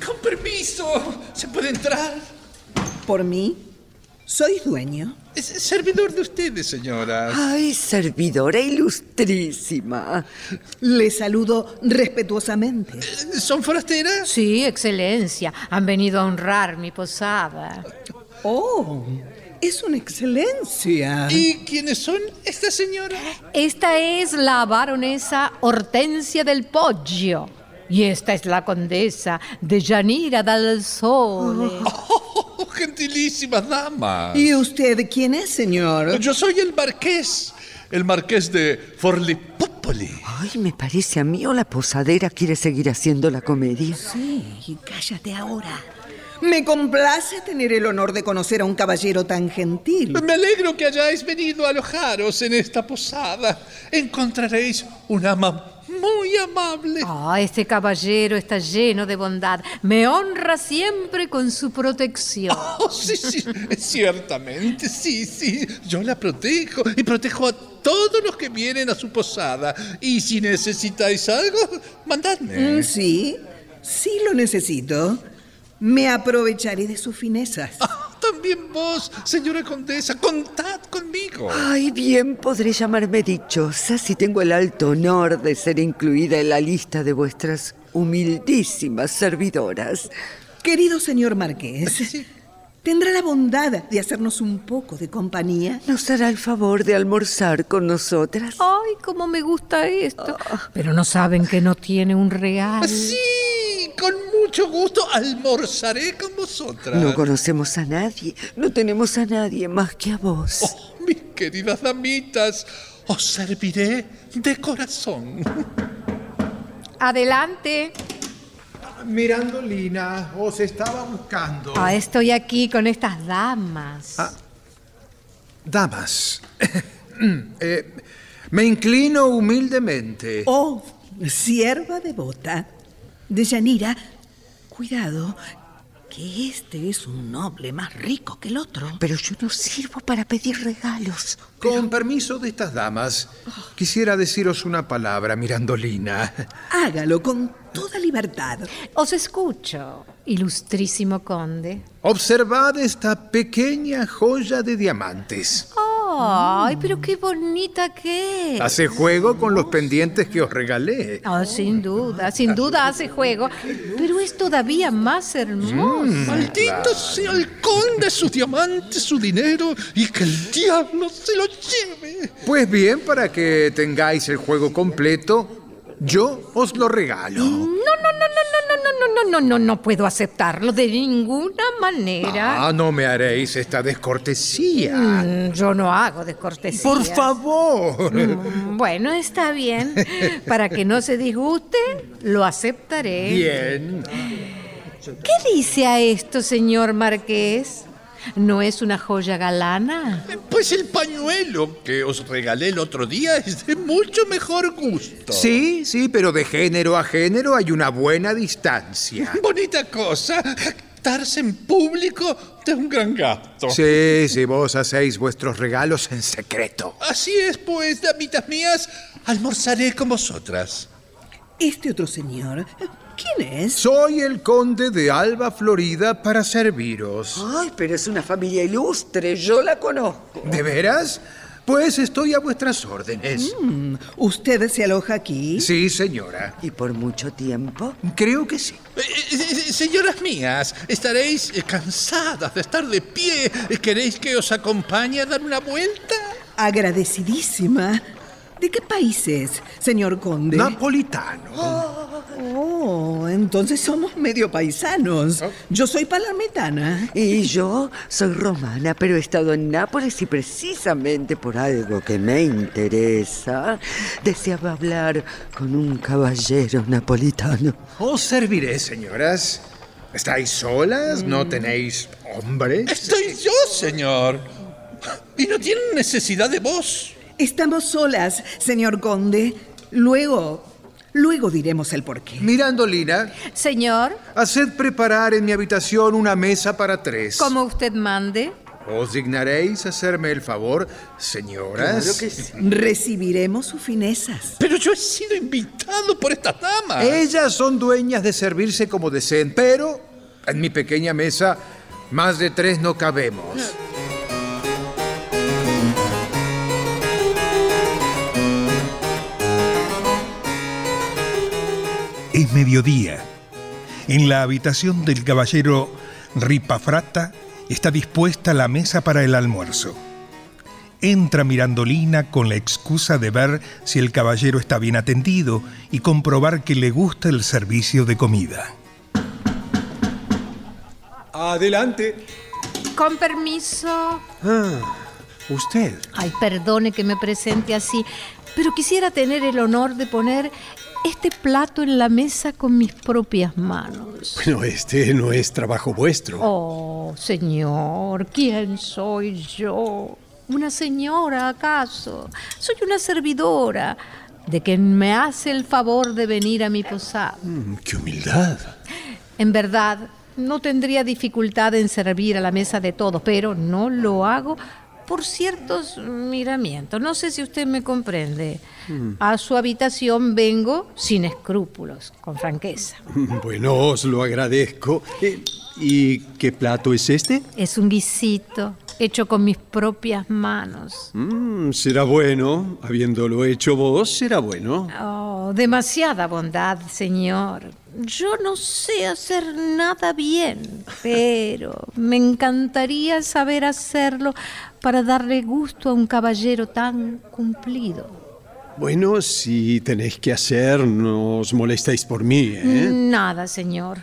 Con permiso, ¿se puede entrar? Por mí, ¿Sois dueño? Es servidor de ustedes, señora. Ay, servidora ilustrísima. Le saludo respetuosamente. ¿Son forasteras? Sí, excelencia. Han venido a honrar mi posada. Oh, es una excelencia. ¿Y quiénes son esta señora? Esta es la baronesa Hortensia del Poggio. Y esta es la condesa de Yanira dal Sole. Oh, <laughs> gentilísimas damas. ¿Y usted quién es, señor? Yo soy el marqués, el marqués de Forlipópoli. Ay, me parece a mí o la posadera quiere seguir haciendo la comedia. Sí, cállate ahora. Me complace tener el honor de conocer a un caballero tan gentil. Me alegro que hayáis venido a alojaros en esta posada. Encontraréis un ama muy amable. Ah, este caballero está lleno de bondad. Me honra siempre con su protección. <laughs> Oh, sí, sí, ciertamente, sí, sí. Yo la protejo y protejo a todos los que vienen a su posada. Y si necesitáis algo, mandadme. Mm, sí, sí lo necesito. Me aprovecharé de sus finezas. Ah, también vos, señora condesa, contad conmigo. Ay, bien podré llamarme dichosa si tengo el alto honor de ser incluida en la lista de vuestras humildísimas servidoras. Querido señor Marqués, ¿tendrá la bondad de hacernos un poco de compañía? ¿Nos hará el favor de almorzar con nosotras? Ay, cómo me gusta esto. Pero no saben que no tiene un real. Sí, con mucho gusto almorzaré con vosotras. No conocemos a nadie, no tenemos a nadie más que a vos. Oh, mis queridas damitas, os serviré de corazón. Adelante. Mirandolina, os estaba buscando. Ah, estoy aquí con estas damas. Ah, damas. <laughs> Eh, me inclino humildemente. Oh, sierva devota. De Yanira, cuidado, que este es un noble más rico que el otro. Pero yo no sirvo para pedir regalos. Con permiso de estas damas, quisiera deciros una palabra, Mirandolina. Hágalo con toda libertad. Os escucho, ilustrísimo conde. Observad esta pequeña joya de diamantes. Ay, pero qué bonita que es. Hace juego con los pendientes que os regalé. Oh, sin duda, sin duda hace juego. Pero es todavía más hermoso. Maldito sea el conde, sus diamantes, su dinero y que el diablo se lo lleve. Pues bien, para que tengáis el juego completo, yo os lo regalo. No, no, no, no, no, no, no, no, no, no, no puedo aceptarlo de ninguna manera. Ah, no me haréis esta descortesía. Mm, yo no hago descortesía. Por favor. Mm, bueno, está bien. Para que no se disguste, lo aceptaré. Bien. ¿Qué dice a esto, señor Marqués? ¿No es una joya galana? Pues el pañuelo que os regalé el otro día es de mucho mejor gusto. Sí, sí, pero de género a género hay una buena distancia. <laughs> Bonita cosa, jactarse en público de un gran gasto. Sí, sí, vos hacéis vuestros regalos en secreto. Así es, pues, damitas mías, almorzaré con vosotras. Este otro señor, ¿quién es? Soy el conde de Alba Florida para serviros. Ay, pero es una familia ilustre, yo la conozco. ¿De veras? Pues estoy a vuestras órdenes. Mm, ¿Usted se aloja aquí? Sí, señora. ¿Y por mucho tiempo? Creo que sí. Eh, eh, señoras mías, estaréis eh, cansadas de estar de pie. ¿Queréis que os acompañe a dar una vuelta? Agradecidísima. ¿De qué país es, señor conde? Napolitano. Oh, entonces somos medio paisanos. Yo soy palametana. Y yo soy romana, pero he estado en Nápoles y precisamente por algo que me interesa, deseaba hablar con un caballero napolitano. Os serviré, señoras. ¿Estáis solas? ¿No tenéis hombres? Estoy yo, señor. Y no tienen necesidad de vos. Estamos solas, señor conde. Luego, luego diremos el porqué. Mirandolina, Señor, haced preparar en mi habitación una mesa para tres. como usted mande. ¿Os dignaréis hacerme el favor, señoras? Claro que sí. Recibiremos sus finezas. Pero yo he sido invitado por estas damas. Ellas son dueñas de servirse como deseen, pero en mi pequeña mesa más de tres no cabemos. Es mediodía. En la habitación del caballero Ripafrata está dispuesta la mesa para el almuerzo. Entra Mirandolina con la excusa de ver si el caballero está bien atendido y comprobar que le gusta el servicio de comida. Adelante. Con permiso. Ah, usted. Ay, perdone que me presente así, pero quisiera tener el honor de poner este plato en la mesa con mis propias manos. Bueno, este no es trabajo vuestro. Oh, señor, ¿quién soy yo? ¿Una señora acaso? Soy una servidora de quien me hace el favor de venir a mi posada. Mm, ¡Qué humildad! En verdad, no tendría dificultad en servir a la mesa de todos, pero no lo hago por ciertos miramientos. No sé si usted me comprende. Mm. A su habitación vengo sin escrúpulos, con franqueza. <laughs> Bueno, os lo agradezco. Eh, ¿Y qué plato es este? Es un guisito hecho con mis propias manos. Mm, será bueno. Habiéndolo hecho vos, será bueno. Oh, demasiada bondad, señor. Yo no sé hacer nada bien, pero me encantaría saber hacerlo para darle gusto a un caballero tan cumplido. Bueno, si tenéis que hacer, no os molestéis por mí, ¿eh? Nada, señor.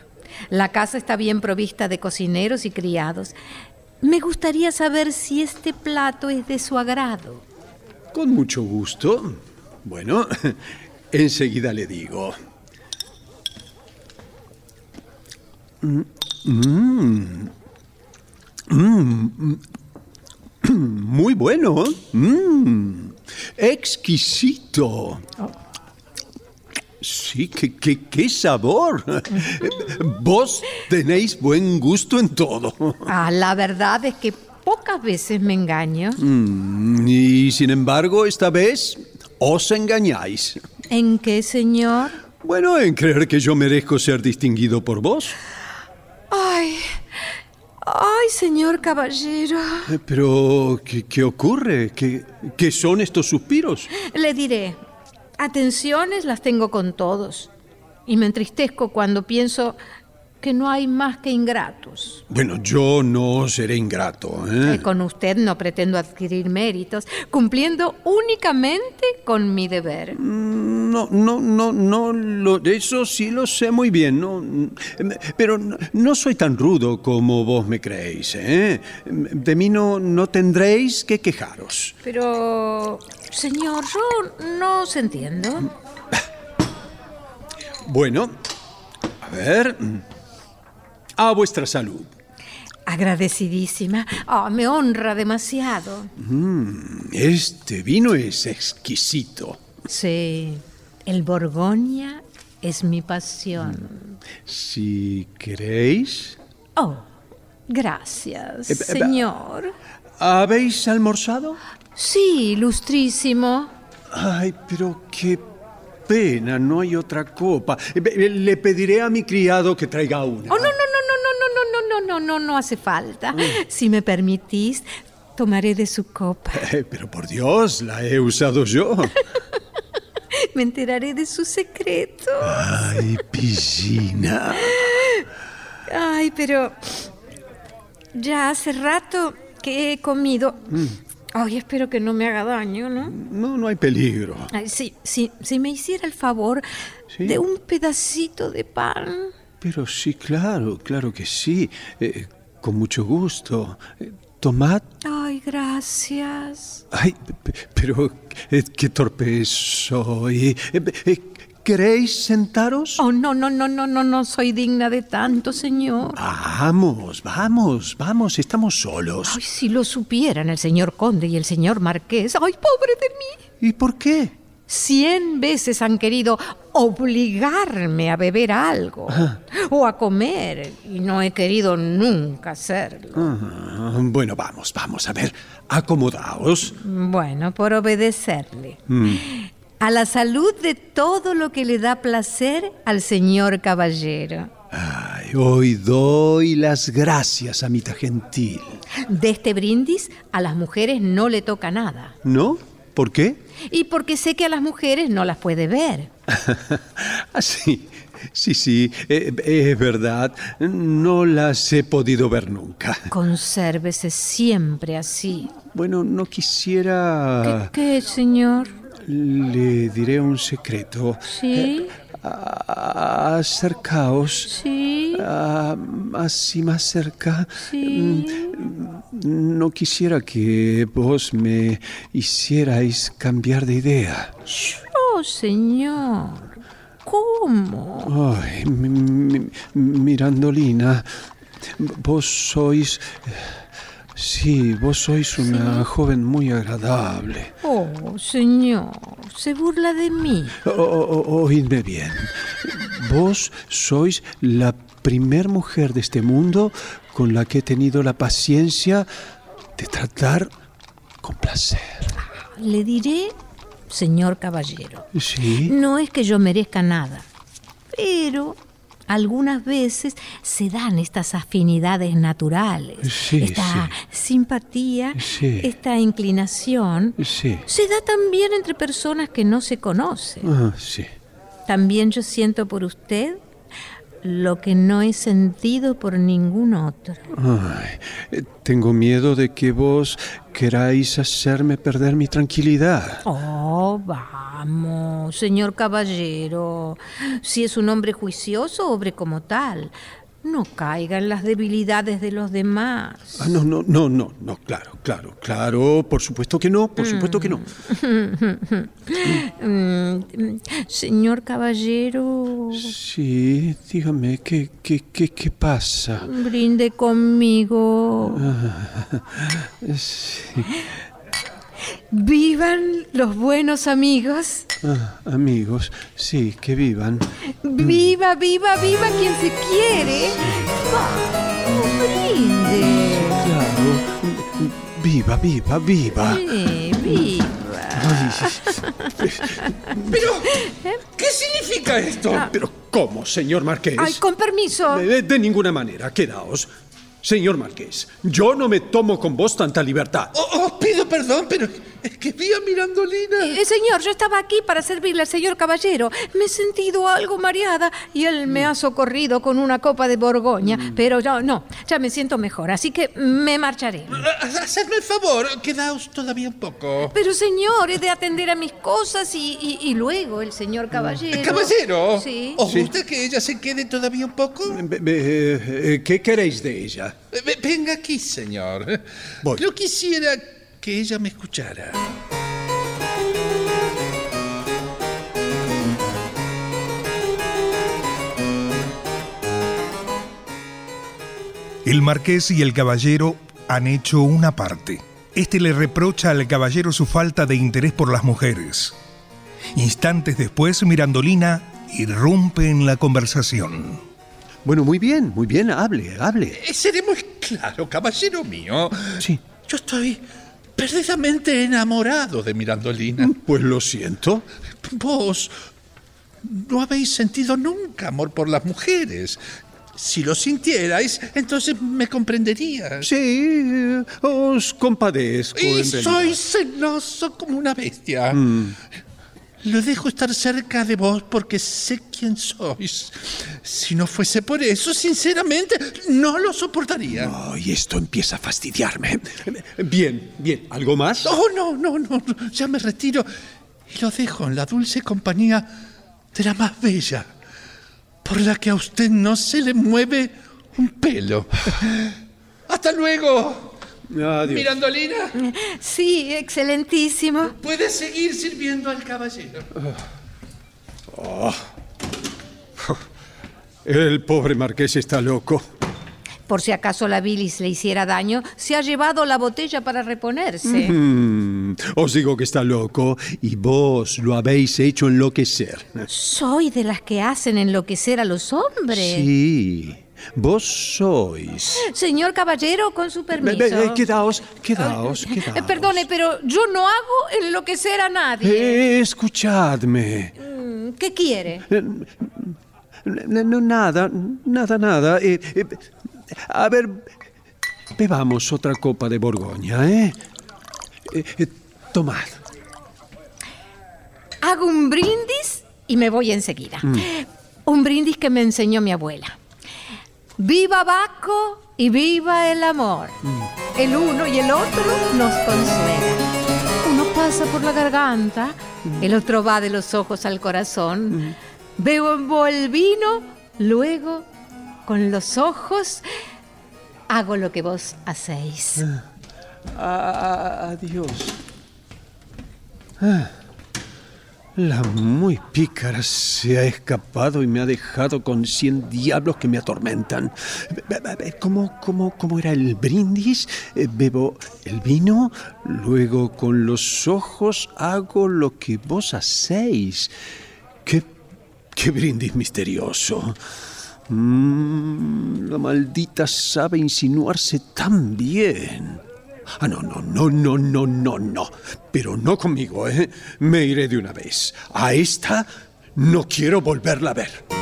La casa está bien provista de cocineros y criados. Me gustaría saber si este plato es de su agrado. Con mucho gusto. Bueno, <laughs> enseguida le digo. Mm, mm, mm, Muy bueno. Mm, exquisito. Sí, qué, qué, qué sabor. Vos tenéis buen gusto en todo. Ah, la verdad es que pocas veces me engaño. Mm, y sin embargo, esta vez os engañáis. ¿En qué, señor? Bueno, en creer que yo merezco ser distinguido por vos. Ay, ay, señor caballero. Pero, ¿qué, qué ocurre? ¿Qué, ¿Qué son estos suspiros? Le diré, atenciones las tengo con todos. Y me entristezco cuando pienso que no hay más que ingratos. Bueno, yo no seré ingrato. ¿eh? Que con usted no pretendo adquirir méritos, cumpliendo únicamente con mi deber. No, no, no, no, lo, eso sí lo sé muy bien, no, pero no, no soy tan rudo como vos me creéis, ¿eh? De mí no, no tendréis que quejaros. Pero, señor, yo no os entiendo. Bueno, a ver, a vuestra salud. Agradecidísima. Ah, me honra demasiado. Mm, este vino es exquisito. Sí, el Borgoña es mi pasión. Si queréis, Oh, gracias, Eh, eh, señor. ¿habéis almorzado? Sí, ilustrísimo. Ay, pero qué pena, no hay otra copa. Eh, Le pediré a mi criado que traiga una. Oh, no, no, no, no, no, hace falta. Si me permitís, tomaré de su copa. <laughs> Eh, Pero por Dios, la he usado yo. <laughs> Me enteraré de su secreto. Ay, piscina. Ay, pero ya hace rato que he comido. Ay, espero que no me haga daño, ¿no? No, no hay peligro. Ay, sí, sí, si me hiciera el favor Sí. de un pedacito de pan. Pero sí, claro, claro que sí. Eh, con mucho gusto. Eh, tomad. Ay, gracias. Ay, pero eh, qué torpe soy. Eh, eh, ¿Queréis sentaros? Oh, no, no, no, no, no, no soy digna de tanto, señor. Vamos, vamos, vamos, estamos solos. Ay, si lo supieran el señor conde y el señor marqués. Ay, pobre de mí. ¿Y por qué? Cien veces han querido obligarme a beber algo o a comer y no he querido nunca hacerlo. Ah, bueno, vamos, vamos, a ver, acomodaos. Bueno, por obedecerle. Mm. A la salud de todo lo que le da placer al señor caballero. Ay, hoy doy las gracias, amita gentil. De este brindis a las mujeres no le toca nada. ¿No? ¿Por qué? Y porque sé que a las mujeres no las puede ver. <laughs> Así. Sí, sí, eh, es verdad. No las he podido ver nunca. <laughs> Consérvese siempre así. Bueno, no quisiera... ¿Qué, señor? Le diré un secreto. ¿Sí? A- Acercaos. Sí. Ah, así más cerca. Sí. Mm, No quisiera que vos me hicierais cambiar de idea. Oh, señor. ¿Cómo? Ay, mi- mi- Mirandolina, vos sois... Sí, vos sois una joven muy agradable. Oh, señor. Se burla de mí. O- o- oídme bien. Vos sois la primer mujer de este mundo con la que he tenido la paciencia de tratar con placer. Le diré, señor caballero. Sí. No es que yo merezca nada, pero algunas veces se dan estas afinidades naturales, Sí, esta simpatía, Sí. esta inclinación. Se da también entre personas que no se conocen. Ah. También yo siento por usted lo que no he sentido por ningún otro. Ay, tengo miedo de que vos queráis hacerme perder mi tranquilidad. Oh, vamos, señor caballero. Si es un hombre juicioso, obre como tal. No caiga en las debilidades de los demás. Ah, no, no, no, no, no, claro, claro, claro, por supuesto que no, por supuesto que no. <laughs> Mm, Señor caballero, Sí, dígame, ¿qué, qué, qué, qué pasa? brinde conmigo. Ah, <laughs> sí. Vivan los buenos amigos. Ah, amigos, sí, que vivan. Viva, viva, viva quien se quiere. Vamos, brinde. Claro, viva, viva, viva. Eh, viva. Pero, ¿qué significa esto? Pero, ¿cómo, señor Marqués? Ay, con permiso. De, de ninguna manera, quedaos. Señor Marqués, yo no me tomo con vos tanta libertad. Oh, oh, pido perdón, pero es que vi a Mirandolina. Eh, señor, yo estaba aquí para servirle al señor caballero. Me he sentido algo mareada y él me ha socorrido con una copa de Borgoña. Pero ya no, ya me siento mejor, así que me marcharé. Ha- Hacedme el favor, quedaos todavía un poco. Pero señor, he de atender a mis cosas y, y- y luego el señor caballero. ¿Caballero? Sí. ¿Os gusta que ella se quede todavía un poco? Eh, ¿Qué queréis de ella? Eh, ve- Venga aquí, señor. Voy. Yo quisiera que ella me escuchara. El marqués y el caballero han hecho una parte. Este le reprocha al caballero su falta de interés por las mujeres. Instantes después, Mirandolina irrumpe en la conversación. Bueno, muy bien, muy bien, hable, hable. Eh, Seré muy claro, caballero mío. Sí. Yo estoy perdidamente enamorado de Mirandolina. Pues lo siento. Vos no habéis sentido nunca amor por las mujeres. Si lo sintierais, entonces me comprenderías. Sí, os compadezco. Y en soy celoso como una bestia. Lo dejo estar cerca de vos porque sé quién sois. Si no fuese por eso, sinceramente, no lo soportaría. Ay, esto empieza a fastidiarme. Bien, bien. ¿Algo más? Oh, no, no, no, no, ya me retiro y lo dejo en la dulce compañía de la más bella, por la que a usted no se le mueve un pelo. ¡Hasta luego! Adiós. Mirandolina, Sí, excelentísimo. puedes seguir sirviendo al caballero. El pobre marqués está loco. Por si acaso la bilis le hiciera daño, se ha llevado la botella para reponerse. Mm, os digo que está loco y vos lo habéis hecho enloquecer. Soy de las que hacen enloquecer a los hombres. Sí, vos sois. Señor caballero, con su permiso. eh, quedaos, quedaos, Eh, quedaos. <laughs> perdone, pero yo no hago enloquecer a nadie. Eh, escuchadme. Mm, ¿Qué quiere? N- No, nada, nada, nada. Eh, eh, a ver, bebamos otra copa de Borgoña, ¿eh? Eh, eh, tomad. Hago un brindis y me voy enseguida. Mm. un brindis que me enseñó mi abuela. Viva Baco y viva el amor. El uno y el otro nos consuelan. Uno pasa por la garganta, el otro va de los ojos al corazón. Bebo el vino, luego con los ojos hago lo que vos hacéis. Ah, adiós. Ah, la muy pícara se ha escapado y me ha dejado con cien diablos que me atormentan. ¿Cómo, cómo, cómo era el brindis? Eh, Bebo el vino, luego con los ojos hago lo que vos hacéis. ¿Qué, qué brindis misterioso? Mm, la maldita sabe insinuarse tan bien. Ah, no, no, no, no, no, no, no. Pero no conmigo, ¿eh? Me iré de una vez. A esta no quiero volverla a ver.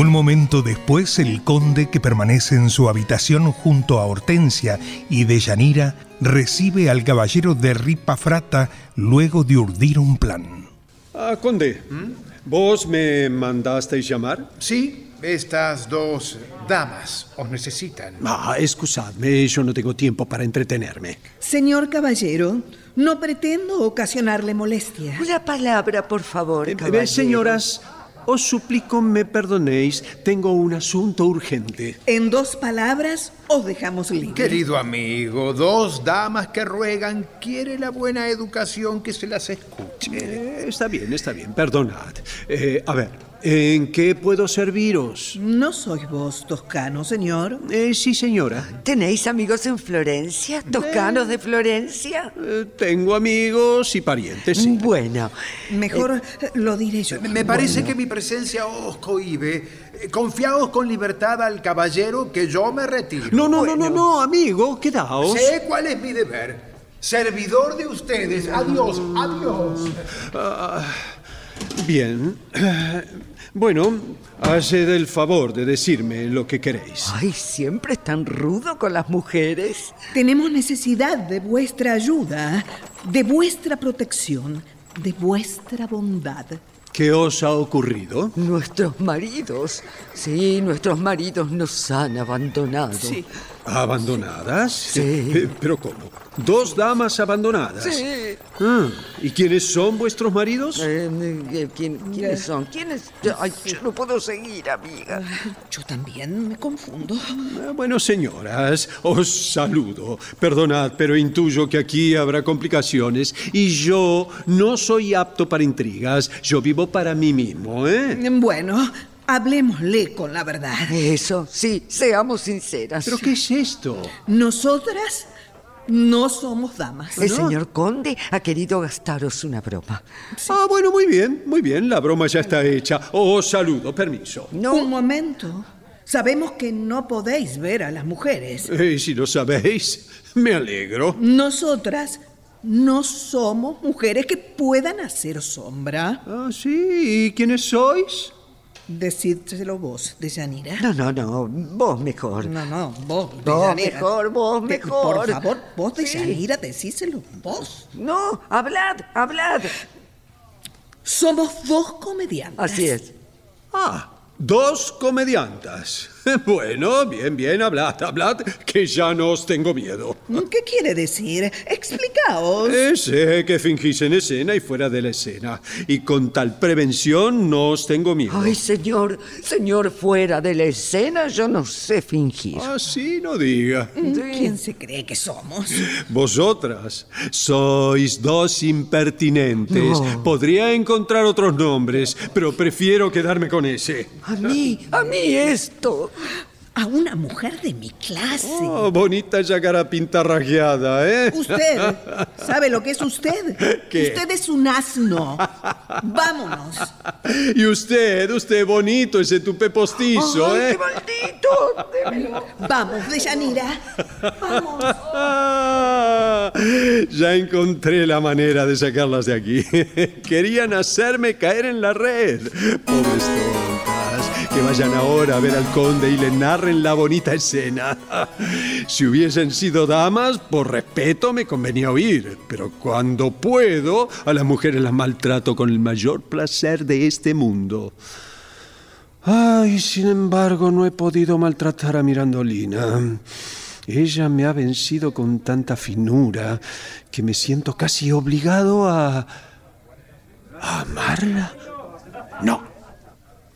Un momento después, el conde, que permanece en su habitación junto a Hortensia y Deyanira, recibe al caballero de Ripafrata luego de urdir un plan. Ah, conde, ¿vos me mandasteis llamar? Sí, estas dos damas os necesitan. Ah, excusadme, yo no tengo tiempo para entretenerme. Señor caballero, no pretendo ocasionarle molestia. Una palabra, por favor, Eh, caballero. señoras, os suplico me perdonéis, tengo un asunto urgente. En dos palabras, os dejamos libre. Querido amigo, dos damas que ruegan, quiere la buena educación que se las escuche. Eh, está bien, está bien, perdonad. Eh, a ver, ¿en qué puedo serviros? ¿No sois vos toscano, señor? Eh, sí, señora. ¿Tenéis amigos en Florencia? ¿Toscanos de Florencia? Eh, tengo amigos y parientes, sí. Bueno, Mejor eh, lo diré yo. Me parece que mi presencia os cohibe. Eh, Confiaos con libertad al caballero que yo me retiro. No, no, no, no, no, amigo, quedaos. Sé cuál es mi deber. Servidor de ustedes. Adiós, adiós. Ah, bien. Bueno, haced el favor de decirme lo que queréis. ay, siempre es tan rudo con las mujeres. Tenemos necesidad de vuestra ayuda, de vuestra protección, de vuestra bondad. ¿Qué os ha ocurrido? Nuestros maridos, sí, nuestros maridos nos han abandonado. Sí. ¿Abandonadas? Sí. Eh, ¿Pero cómo? ¿Dos damas abandonadas? Sí. Ah, ¿Y quiénes son vuestros maridos? Eh, eh, ¿quién- ¿Quiénes son? ¿Quiénes? Ay, yo no puedo seguir, amiga. Yo también me confundo. Ah, Bueno, señoras, os saludo. Perdonad, pero intuyo que aquí habrá complicaciones y yo no soy apto para intrigas. Yo vivo para mí mismo, ¿eh? Bueno, hablemosle con la verdad. Eso, sí, seamos sinceras. ¿Pero qué es esto? Nosotras no somos damas. El señor conde ha querido gastaros una broma. Ah, bueno, muy bien, muy bien. La broma ya está hecha. Os saludo, permiso. No, Un momento. Sabemos que no podéis ver a las mujeres. Eh, si lo sabéis, me alegro. Nosotras no somos mujeres que puedan hacer sombra. Ah, sí. ¿Y quiénes sois? Decídselo vos, Deyanira. no, no, no, vos mejor. No, no, vos, Vos Deyanira. mejor, vos Te- mejor. Por favor, vos, Sí. Deyanira, decíselo vos. No, hablad, hablad. Somos dos comediantes. Así es. Ah, dos comediantas. <laughs> Bueno, bien, bien, hablad, hablad, que ya no os tengo miedo. ¿Qué quiere decir? Explicaos. Eh, sé que fingís en escena y fuera de la escena. Y con tal prevención no os tengo miedo. Ay, señor, señor, fuera de la escena yo no sé fingir. Así no diga. ¿Quién se cree que somos? Vosotras sois dos impertinentes. No. Podría encontrar otros nombres, pero prefiero quedarme con ese. A mí, a mí esto. A una mujer de mi clase. Oh, bonita yacara pintarrajeada, ¿eh? Usted, ¿sabe lo que es usted? <laughs> ¿Qué? Usted es un asno. Vámonos. Y usted, usted bonito, ese tupe postizo, Ay, ¿eh? qué maldito. Démelo. Vamos, Deyanira. Vamos. <laughs> Ya encontré la manera de sacarlas de aquí. <laughs> Querían hacerme caer en la red. Pobres tontas. Que vayan ahora a ver al conde y le narren la bonita escena. <laughs> Si hubiesen sido damas, por respeto me convenía oír, pero cuando puedo, a las mujeres las maltrato con el mayor placer de este mundo. Ay, sin embargo, no he podido maltratar a Mirandolina. Ella me ha vencido con tanta finura que me siento casi obligado a... ¿A amarla? No.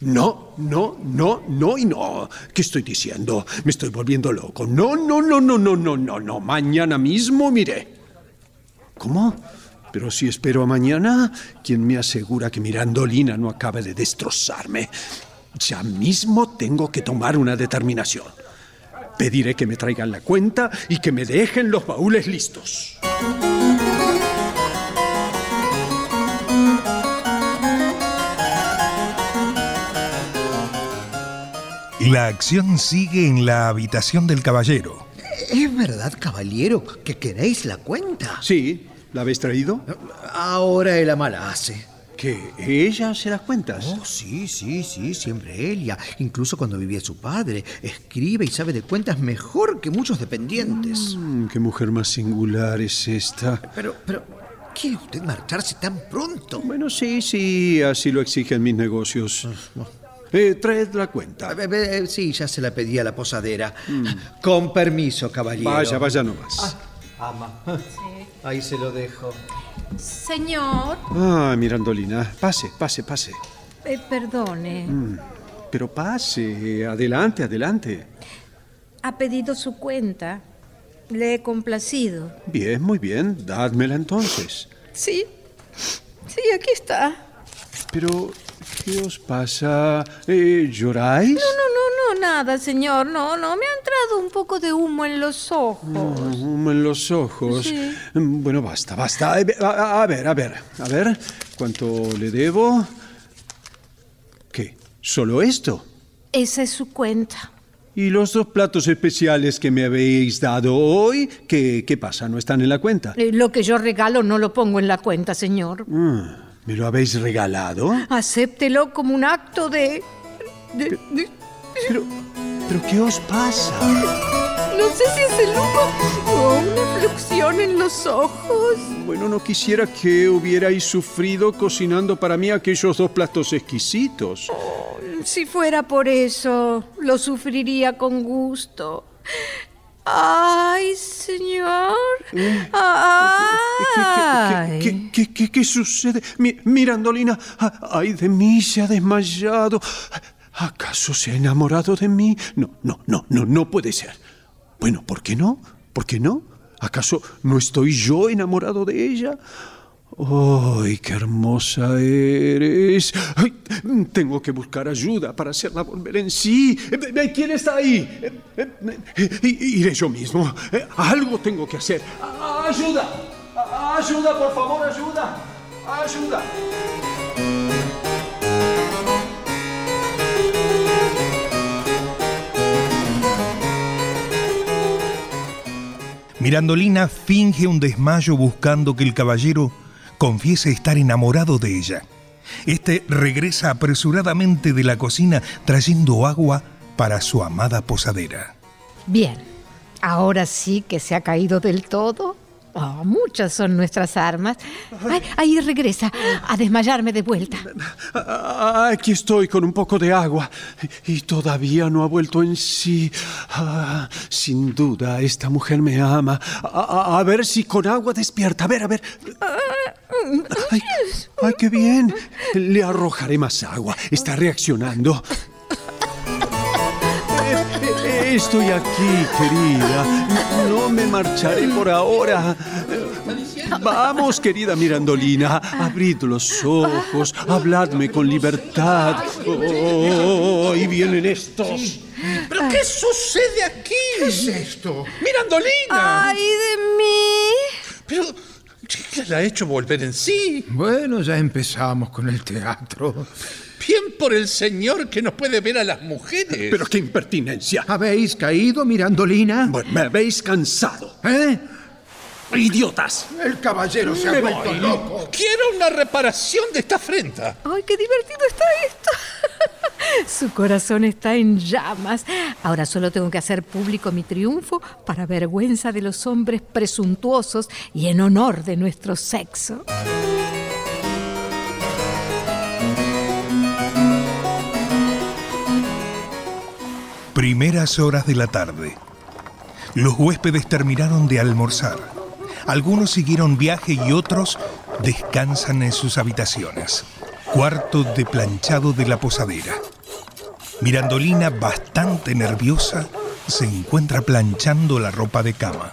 No, no, no, no y no. ¿Qué estoy diciendo? Me estoy volviendo loco. No, no, no, no, no, no, no, no. Mañana mismo miré. ¿Cómo? Pero si espero a mañana, ¿quién me asegura que Mirandolina no acabe de destrozarme? Ya mismo tengo que tomar una determinación. Pediré que me traigan la cuenta y que me dejen los baúles listos. La acción sigue en la habitación del caballero. ¿Es verdad, caballero, que queréis la cuenta? Sí, ¿la habéis traído? Ahora el ama la hace. ¿Que ella hace las cuentas? Oh, sí, sí, sí, siempre ella. Incluso cuando vivía su padre. Escribe y sabe de cuentas mejor que muchos dependientes. Mm, qué mujer más singular es esta. Pero, pero, ¿quiere usted marcharse tan pronto? Bueno, sí, sí, así lo exigen mis negocios. Ah, Eh, traed la cuenta. Eh, eh, Sí, ya se la pedí a la posadera. <laughs> Con permiso, caballero. Vaya, vaya nomás. Ah, ama. Ahí se lo dejo. Señor, Ah, Mirandolina, pase, pase, pase. eh, perdone. Mm, Pero pase, adelante, adelante. Ha pedido su cuenta. Le he complacido. Bien, muy bien, dádmela entonces. Sí. Sí, aquí está. Pero, ¿qué os pasa? Eh, ¿Lloráis? No, no, no, no, nada, señor. No, no. Me ha entrado un poco de humo en los ojos. Mm, en los ojos. Sí. Mm, Bueno, basta, basta. Eh, A, ver, a ver, a ver. ¿Cuánto le debo? ¿Qué? ¿Solo esto? Esa es su cuenta. ¿Y los dos platos especiales que me habéis dado hoy? ¿Qué, qué pasa? ¿No están en la cuenta? Eh, Lo que yo regalo no lo pongo en la cuenta, señor. Ah, ¿Me lo habéis regalado? Acéptelo como un acto de... de- de- Pero, ¿pero qué os pasa? No sé si es el humo o una fluxión en los ojos. Bueno, no quisiera que hubierais sufrido cocinando para mí aquellos dos platos exquisitos. Si fuera por eso, lo sufriría con gusto. Ay, señor. Ay. ¿Qué, qué, qué, qué sucede? Mi- Mirandolina, ay de mí, se ha desmayado. ¿Acaso se ha enamorado de mí? No, no, no, no, no puede ser. Bueno, ¿por qué no? ¿Por qué no? ¿Acaso no estoy yo enamorado de ella? ¡Ay, qué hermosa eres! Tengo que buscar ayuda para hacerla volver en sí. ¿Quién está ahí? Iré yo mismo. Algo tengo que hacer. ¡Ah, ¡Ayuda! ¡Ah, ¡Ayuda, por favor, ayuda! ¡Ayuda! Mirandolina finge un desmayo buscando que el caballero confiese estar enamorado de ella. Este regresa apresuradamente de la cocina trayendo agua para su amada posadera. Bien, ahora sí que se ha caído del todo. Oh, muchas son nuestras armas. Ay, ahí regresa a desmayarme de vuelta. Ah, Aquí estoy con un poco de agua y todavía no ha vuelto en sí. Ah, sin duda, esta mujer me ama. A, ver si con agua despierta. A ver, a ver. Ay, ay, qué bien. Le arrojaré más agua. Está reaccionando. Estoy aquí, querida. No me marcharé por ahora. Vamos, querida Mirandolina, abrid los ojos, habladme con libertad. Oh, y vienen estos. ¿Pero qué sucede aquí? ¿Qué es esto? ¡Mirandolina! ¡Ay de mí! Pero, ¿qué la ha hecho volver en sí? Bueno, ya empezamos con el teatro. Bien por el señor que no puede ver a las mujeres. Pero qué impertinencia. ¿Habéis caído, Mirandolina? Bueno, me habéis cansado. ¿Eh? ¡Idiotas! El caballero se ha vuelto voy. loco. Quiero una reparación de esta afrenta. ¡Ay, qué divertido está esto! <laughs> Su corazón está en llamas. Ahora solo tengo que hacer público mi triunfo para vergüenza de los hombres presuntuosos y en honor de nuestro sexo. Primeras horas de la tarde. Los huéspedes terminaron de almorzar. Algunos siguieron viaje y otros descansan en sus habitaciones. Cuarto de planchado de la posadera. Mirandolina, bastante nerviosa, se encuentra planchando la ropa de cama.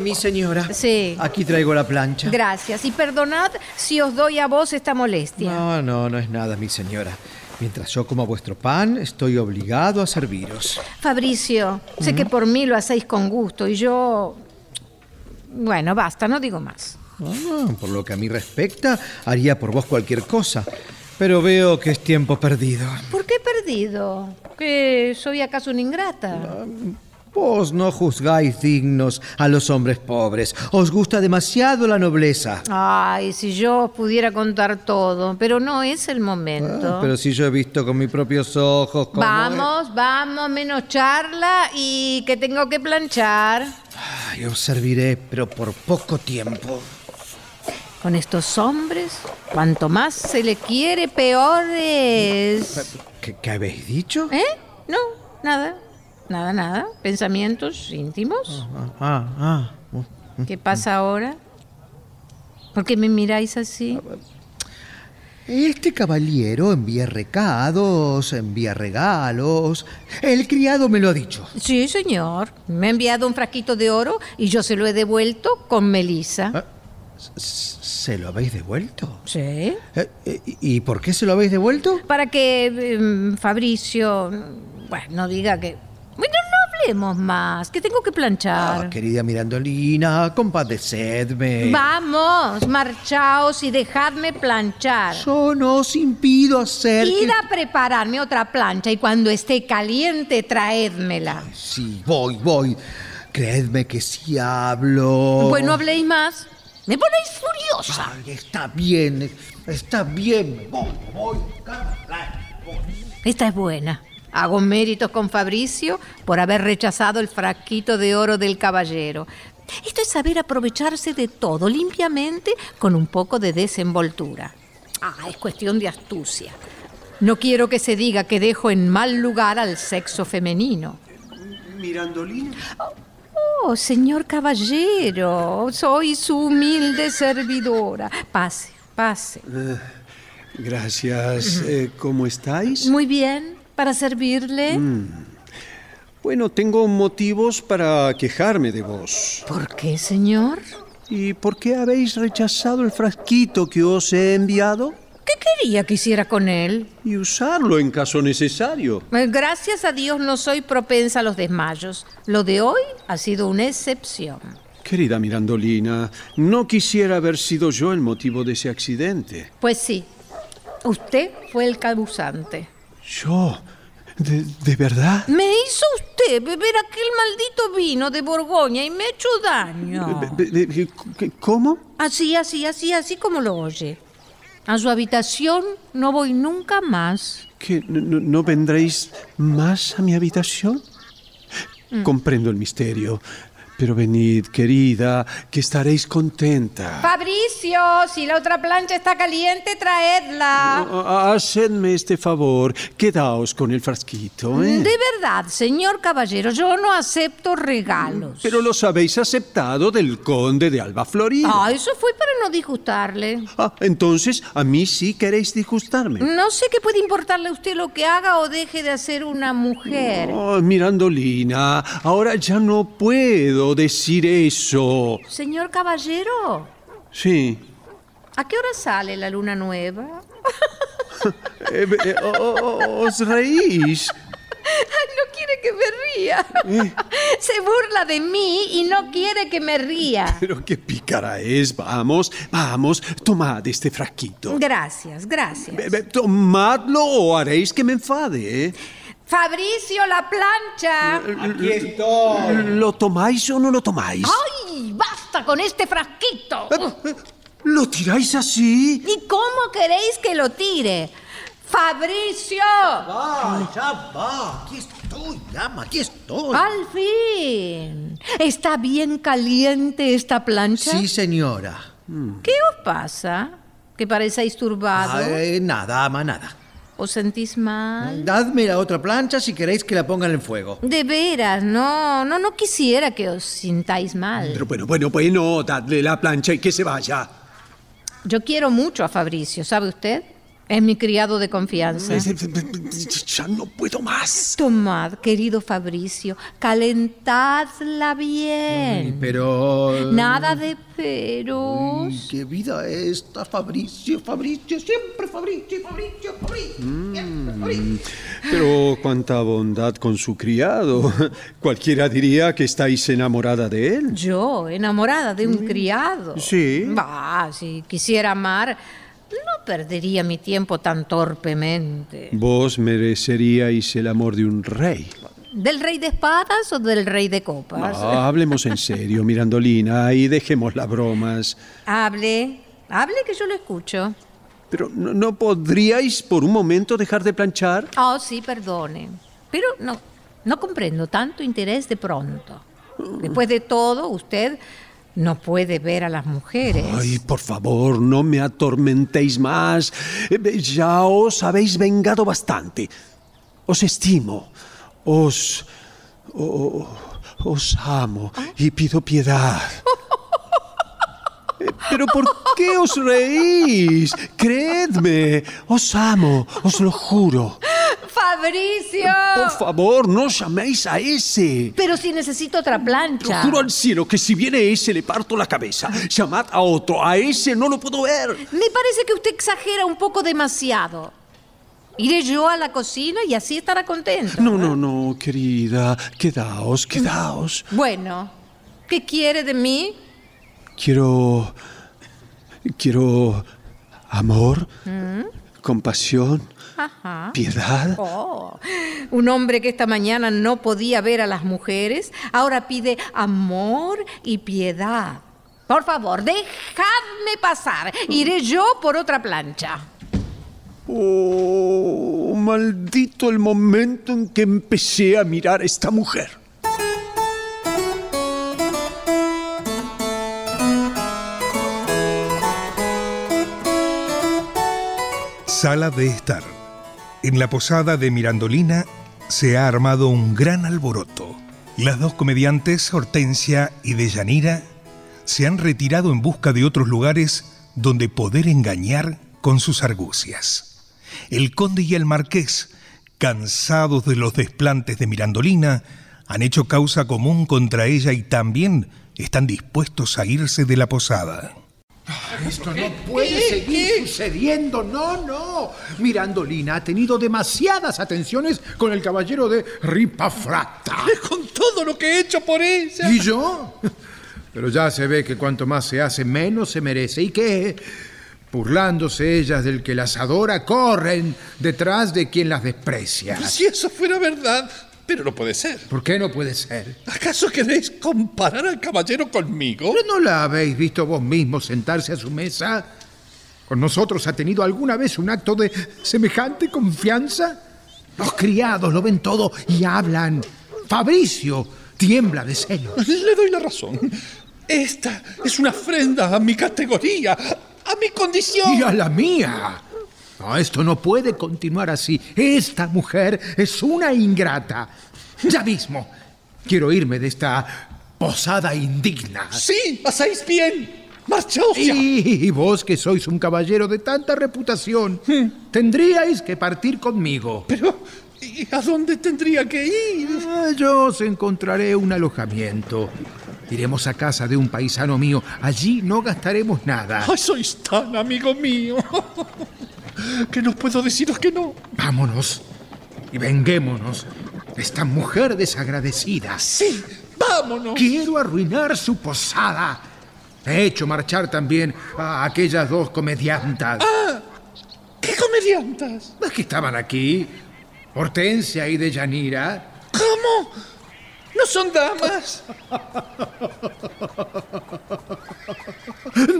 Mi señora. Sí. Aquí traigo la plancha. Gracias. Y perdonad si os doy a vos esta molestia. No, no, no es nada, mi señora. Mientras yo como vuestro pan, estoy obligado a serviros. Fabricio, sé que por mí lo hacéis con gusto y yo... Bueno, basta, no digo más. Ah, por lo que a mí respecta, haría por vos cualquier cosa. Pero veo que es tiempo perdido. ¿Por qué perdido? ¿Que soy acaso una ingrata? Vos no juzgáis dignos a los hombres pobres. Os gusta demasiado la nobleza. Ay, si yo os pudiera contar todo, pero no es el momento. Ah, pero si yo he visto con mis propios ojos cómo... Vamos, vamos, menos charla y que tengo que planchar. Ay, os serviré, pero por poco tiempo. Con estos hombres, cuanto más se le quiere, peor es. ¿Qué, qué habéis dicho? ¿Eh? No, nada. Nada, nada. Pensamientos íntimos. Ah, ah. ¿Qué pasa ahora? ¿Por qué me miráis así? Este caballero envía recados, envía regalos. El criado me lo ha dicho. Sí, señor. Me ha enviado un frasquito de oro y yo se lo he devuelto con Melisa. Ah, ¿Se lo habéis devuelto? Sí. Eh, eh, ¿Y por qué se lo habéis devuelto? Para que eh, Fabricio, bueno, no diga que... Bueno, no hablemos más, que tengo que planchar. Ah, querida Mirandolina, compadecedme. Vamos, marchaos y dejadme planchar. Yo no os impido hacer. Id que- a prepararme otra plancha y cuando esté caliente traédmela. Sí, voy, voy. Creedme que si hablo. Bueno, habléis más. Me ponéis furiosa. Ay, está bien, está bien. Voy, voy. Esta es buena. Hago méritos con Fabricio por haber rechazado el frasquito de oro del caballero. Esto es saber aprovecharse de todo limpiamente con un poco de desenvoltura. Ah, es cuestión de astucia. No quiero que se diga que dejo en mal lugar al sexo femenino. Mirandolina. Oh, señor caballero, soy su humilde servidora. Pase, pase. Gracias. Eh, ¿Cómo estáis? Muy bien, para servirle. Bueno, tengo motivos para quejarme de vos. ¿Por qué, señor? ¿Y por qué habéis rechazado el frasquito que os he enviado? ¿Qué quería que hiciera con él? Y usarlo en caso necesario. Eh, Gracias a Dios no soy propensa a los desmayos. Lo de hoy ha sido una excepción. Querida Mirandolina, no quisiera haber sido yo el motivo de ese accidente. Pues sí, usted fue el causante. ¿Yo? ¿De, de verdad? Me hizo usted beber aquel maldito vino de Borgoña y me hecho daño. Be- be- be- ¿qué- ¿Cómo? Así, así, así, así como lo oye. A su habitación no voy nunca más. ¿Que no, vendréis más a mi habitación? Comprendo el misterio, pero venid, querida, que estaréis contenta. Fabricio, si la otra plancha está caliente, traedla. Ah, Hacedme este favor, quedaos con el frasquito, ¿eh? De verdad, señor caballero, yo no acepto regalos. Pero los habéis aceptado del conde de Alba Florida. Ah, eso fue para no disgustarle. Ah, entonces, a mí sí queréis disgustarme. No sé qué puede importarle a usted lo que haga o deje de hacer una mujer. Oh, Mirandolina, ahora ya no puedo decir eso. Señor caballero, Sí. ¿a qué hora sale la luna nueva? <laughs> Eh, eh, oh, os reís. Ay, no quiere que me ría. Se burla de mí y no quiere que me ría. Pero qué pícara es. Vamos, vamos, tomad este frasquito. Gracias, gracias. Be- be- Tomadlo o haréis que me enfade. ¿Eh? Fabricio, la plancha. Aquí estoy. ¿Lo tomáis o no lo tomáis? ¡Ay, basta con este frasquito! ¿Lo tiráis así? ¿Y cómo queréis que lo tire? ¡Fabricio! Va, ya va. Aquí estoy, llama, aquí estoy. ¡Al fin! ¿Está bien caliente esta plancha? Sí, señora. ¿Qué os pasa? ¿Que parecéis turbado? Ah, eh, nada, ama, nada. ¿Os sentís mal? Dadme la otra plancha si queréis que la ponga en fuego. De veras, no, no, no quisiera que os sintáis mal. Pero bueno, bueno, bueno, dadle la plancha y que se vaya. Yo quiero mucho a Fabricio, ¿sabe usted? Es mi criado de confianza. Ya no puedo más. Tomad, querido Fabricio, calentadla bien. Pero... Nada de peros. ¿Qué vida esta, Fabricio, Fabricio, siempre Fabricio, Fabricio, Fabricio. siempre Fabricio. Pero cuánta bondad con su criado. Cualquiera diría que estáis enamorada de él. Yo, enamorada de un criado. Sí. Bah, si quisiera amar, no perdería mi tiempo tan torpemente. Vos mereceríais el amor de un rey. ¿Del rey de espadas o del rey de copas? No, hablemos en serio, <laughs> Mirandolina, y dejemos las bromas. Hable, hable que yo lo escucho. Pero ¿no, no podríais por un momento dejar de planchar? Oh, sí, perdone. Pero no, no comprendo tanto interés de pronto. Después de todo, usted no puede ver a las mujeres. Ay, por favor, no me atormentéis más. Eh, Ya os habéis vengado bastante. Os estimo. Os. os amo y pido piedad. Eh, Pero ¿por qué os reís? Creedme, os amo, os lo juro. ¡Fabricio! Por favor, no llaméis a ese. Pero si necesito otra plancha. Juro al cielo que si viene ese le parto la cabeza. Llamad a otro, a ese no lo puedo ver. Me parece que usted exagera un poco demasiado. Iré yo a la cocina y así estará contento. No, no, no, querida. Quedaos, quedaos. Bueno, ¿qué quiere de mí? Quiero. Quiero. amor, compasión, Ajá. piedad. Oh, un hombre que esta mañana no podía ver a las mujeres, ahora pide amor y piedad. Por favor, dejadme pasar. Iré yo por otra plancha. Oh, maldito el momento en que empecé a mirar a esta mujer. Sala de estar. En la posada de Mirandolina se ha armado un gran alboroto. Las dos comediantes, Hortensia y Deyanira, se han retirado en busca de otros lugares donde poder engañar con sus argucias. El conde y el marqués, cansados de los desplantes de Mirandolina, han hecho causa común contra ella y también están dispuestos a irse de la posada. Esto no puede seguir sucediendo, no, no. Mirandolina ha tenido demasiadas atenciones con el caballero de Ripafrata. Con todo lo que he hecho por ella. ¿Y yo? Pero ya se ve que cuanto más se hace, menos se merece. ¿Y qué? Burlándose ellas del que las adora, corren detrás de quien las desprecia. Si eso fuera verdad, pero no puede ser. ¿Por qué no puede ser? ¿Acaso queréis comparar al caballero conmigo? ¿Pero no la habéis visto vos mismo sentarse a su mesa? ¿Con nosotros ha tenido alguna vez un acto de semejante confianza? Los criados lo ven todo y hablan. Fabricio tiembla de celos. Le doy la razón. Esta es una ofrenda a mi categoría, a mi condición. Y a la mía. No, esto no puede continuar así. Esta mujer es una ingrata. Ya mismo. Quiero irme de esta posada indigna. Sí, hacéis bien. Marchaos ya. Y vos que sois un caballero de tanta reputación, tendríais que partir conmigo. Pero, ¿y a dónde tendría que ir? Ah, Yo os encontraré un alojamiento. Iremos a casa de un paisano mío. Allí no gastaremos nada. Ay, sois tan amigo mío que no puedo deciros que no. Vámonos y venguémonos de esta mujer desagradecida. Sí, vámonos. Quiero arruinar su posada. He hecho marchar también a aquellas dos comediantas. Ah, ¿qué comediantas? Las que estaban aquí, Hortensia y Deyanira. ¿Cómo? ¿No son damas? <laughs>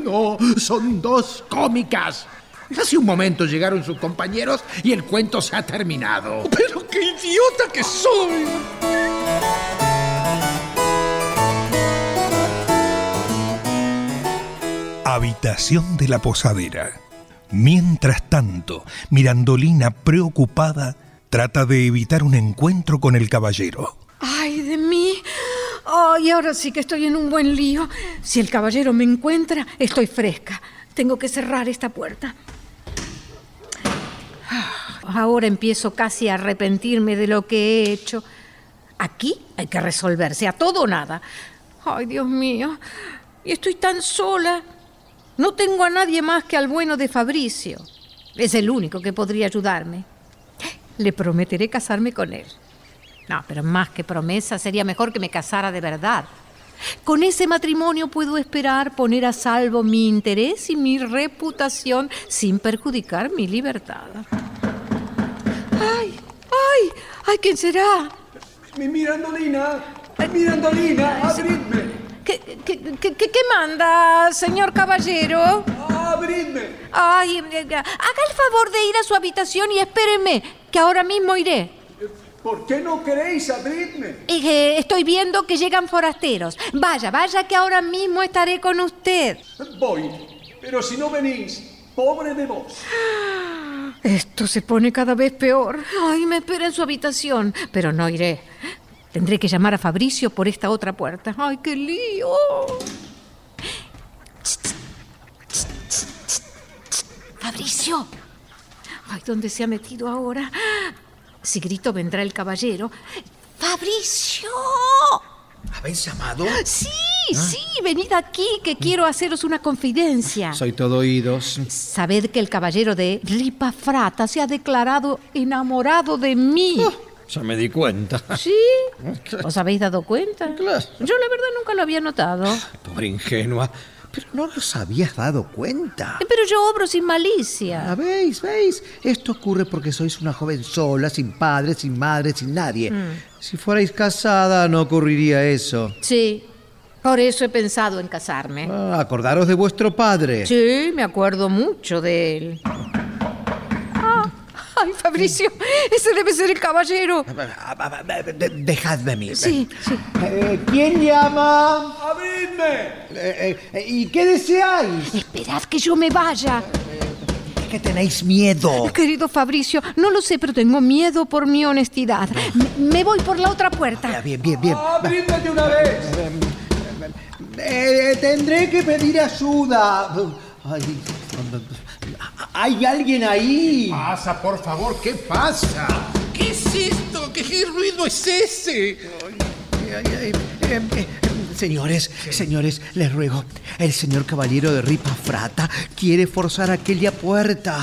No, son dos cómicas. Hace un momento llegaron sus compañeros y el cuento se ha terminado. Pero qué idiota que soy. Habitación de la posadera. Mientras tanto, Mirandolina, preocupada, trata de evitar un encuentro con el caballero. ¡Ay, de mí! ¡Ay, ahora sí que estoy en un buen lío! Si el caballero me encuentra, estoy fresca. Tengo que cerrar esta puerta. Ahora empiezo casi a arrepentirme de lo que he hecho. Aquí hay que resolverse, a todo o nada. Ay, Dios mío. Y estoy tan sola. No tengo a nadie más que al bueno de Fabricio. Es el único que podría ayudarme. Le prometeré casarme con él. No, pero más que promesa, sería mejor que me casara de verdad. Con ese matrimonio puedo esperar poner a salvo mi interés y mi reputación sin perjudicar mi libertad. ¡Ay! ¡Ay! ¿Quién será? Mi Mirandolina, Mirandolina, abridme. ¿Qué, qué, qué, qué- qué manda, señor caballero? Abridme. Ay, eh, haga el favor de ir a su habitación y espéreme, que ahora mismo iré. ¿Por qué no queréis abrirme? Que estoy viendo que llegan forasteros. Vaya, vaya, que ahora mismo estaré con usted. Voy, pero si no venís, pobre de vos. Esto se pone cada vez peor. Ay, me espera en su habitación, pero no iré. Tendré que llamar a Fabricio por esta otra puerta. Ay, qué lío. Fabricio. Ay, ¿dónde se ha metido ahora? Si grito, vendrá el caballero. ¡Fabricio! ¿Habéis llamado? Sí, sí, venid aquí, que quiero haceros una confidencia. Soy todo oídos. Sabed que el caballero de Ripafrata se ha declarado enamorado de mí. Ya me di cuenta. ¿Sí? ¿Os habéis dado cuenta? Claro. Yo la verdad nunca lo había notado. Pobre ingenua. Pero no los habías dado cuenta. Eh, Pero yo obro sin malicia. Ah, ¿Veis? ¿Veis? Esto ocurre porque sois una joven sola, sin padre, sin madre, sin nadie. Si fuerais casada, no ocurriría eso. Sí, por eso he pensado en casarme. Ah, acordaros de vuestro padre. Sí, me acuerdo mucho de él. Ah, ay, Fabricio, ese debe ser el caballero. De- dejadme mí. Sí, sí. Eh, ¿Quién llama? ¡Abridme! Eh, eh, ¿Y qué deseáis? Esperad que yo me vaya. Es que tenéis miedo. Querido Fabricio, no lo sé, pero tengo miedo por mi honestidad. Me, me voy por la otra puerta. Bien, bien, bien. ¡Abridme de una vez! Eh, tendré que pedir ayuda. Ay, ¿Hay alguien ahí? Pasa, por favor, ¿qué pasa? ¿Qué es esto? ¿Qué, qué ruido es ese? Ay, ay, eh, eh, Señores, señores, les ruego, el señor caballero de Ripa Frata quiere forzar aquella puerta.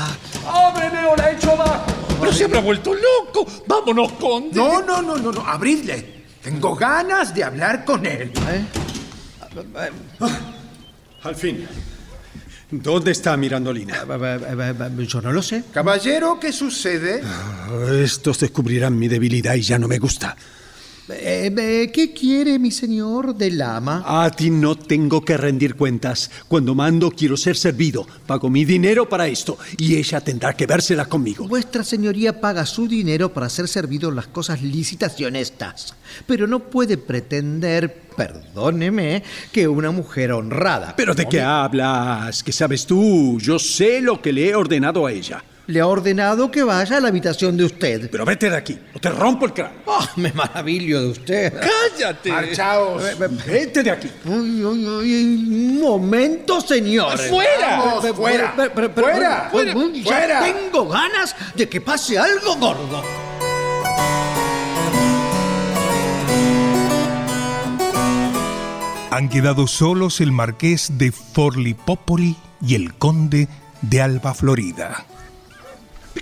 ¡Ábreme o la echo abajo! Pero se habrá vuelto loco. Vámonos, conde. No, no, no, no, no, abridle. Tengo ganas de hablar con él. Al fin. ¿Dónde está Mirandolina? Yo no lo sé. Caballero, ¿qué sucede? Estos descubrirán mi debilidad y ya no me gusta. Eh, eh, ¿Qué quiere mi señor del ama? A ti no tengo que rendir cuentas. Cuando mando quiero ser servido. Pago mi dinero para esto y ella tendrá que vérsela conmigo. Vuestra señoría paga su dinero para ser servido en las cosas lícitas y honestas, pero no puede pretender, perdóneme, que una mujer honrada. ¿Pero de qué hablas? ¿Qué sabes tú? Yo sé lo que le he ordenado a ella. Le ha ordenado que vaya a la habitación de usted. Pero vete de aquí, o te rompo el cráneo. Ah, me maravillo de usted. ¡Cállate! Marchaos. Vete de aquí. Uy, uy, uy, un momento, señor. ¡Fuera! Vamos, Pero, fuera. pero, pero, pero, Fuera, ya fuera. tengo ganas de que pase algo gordo. Han quedado solos el marqués de Forlipópoli y el conde de Alba Florida.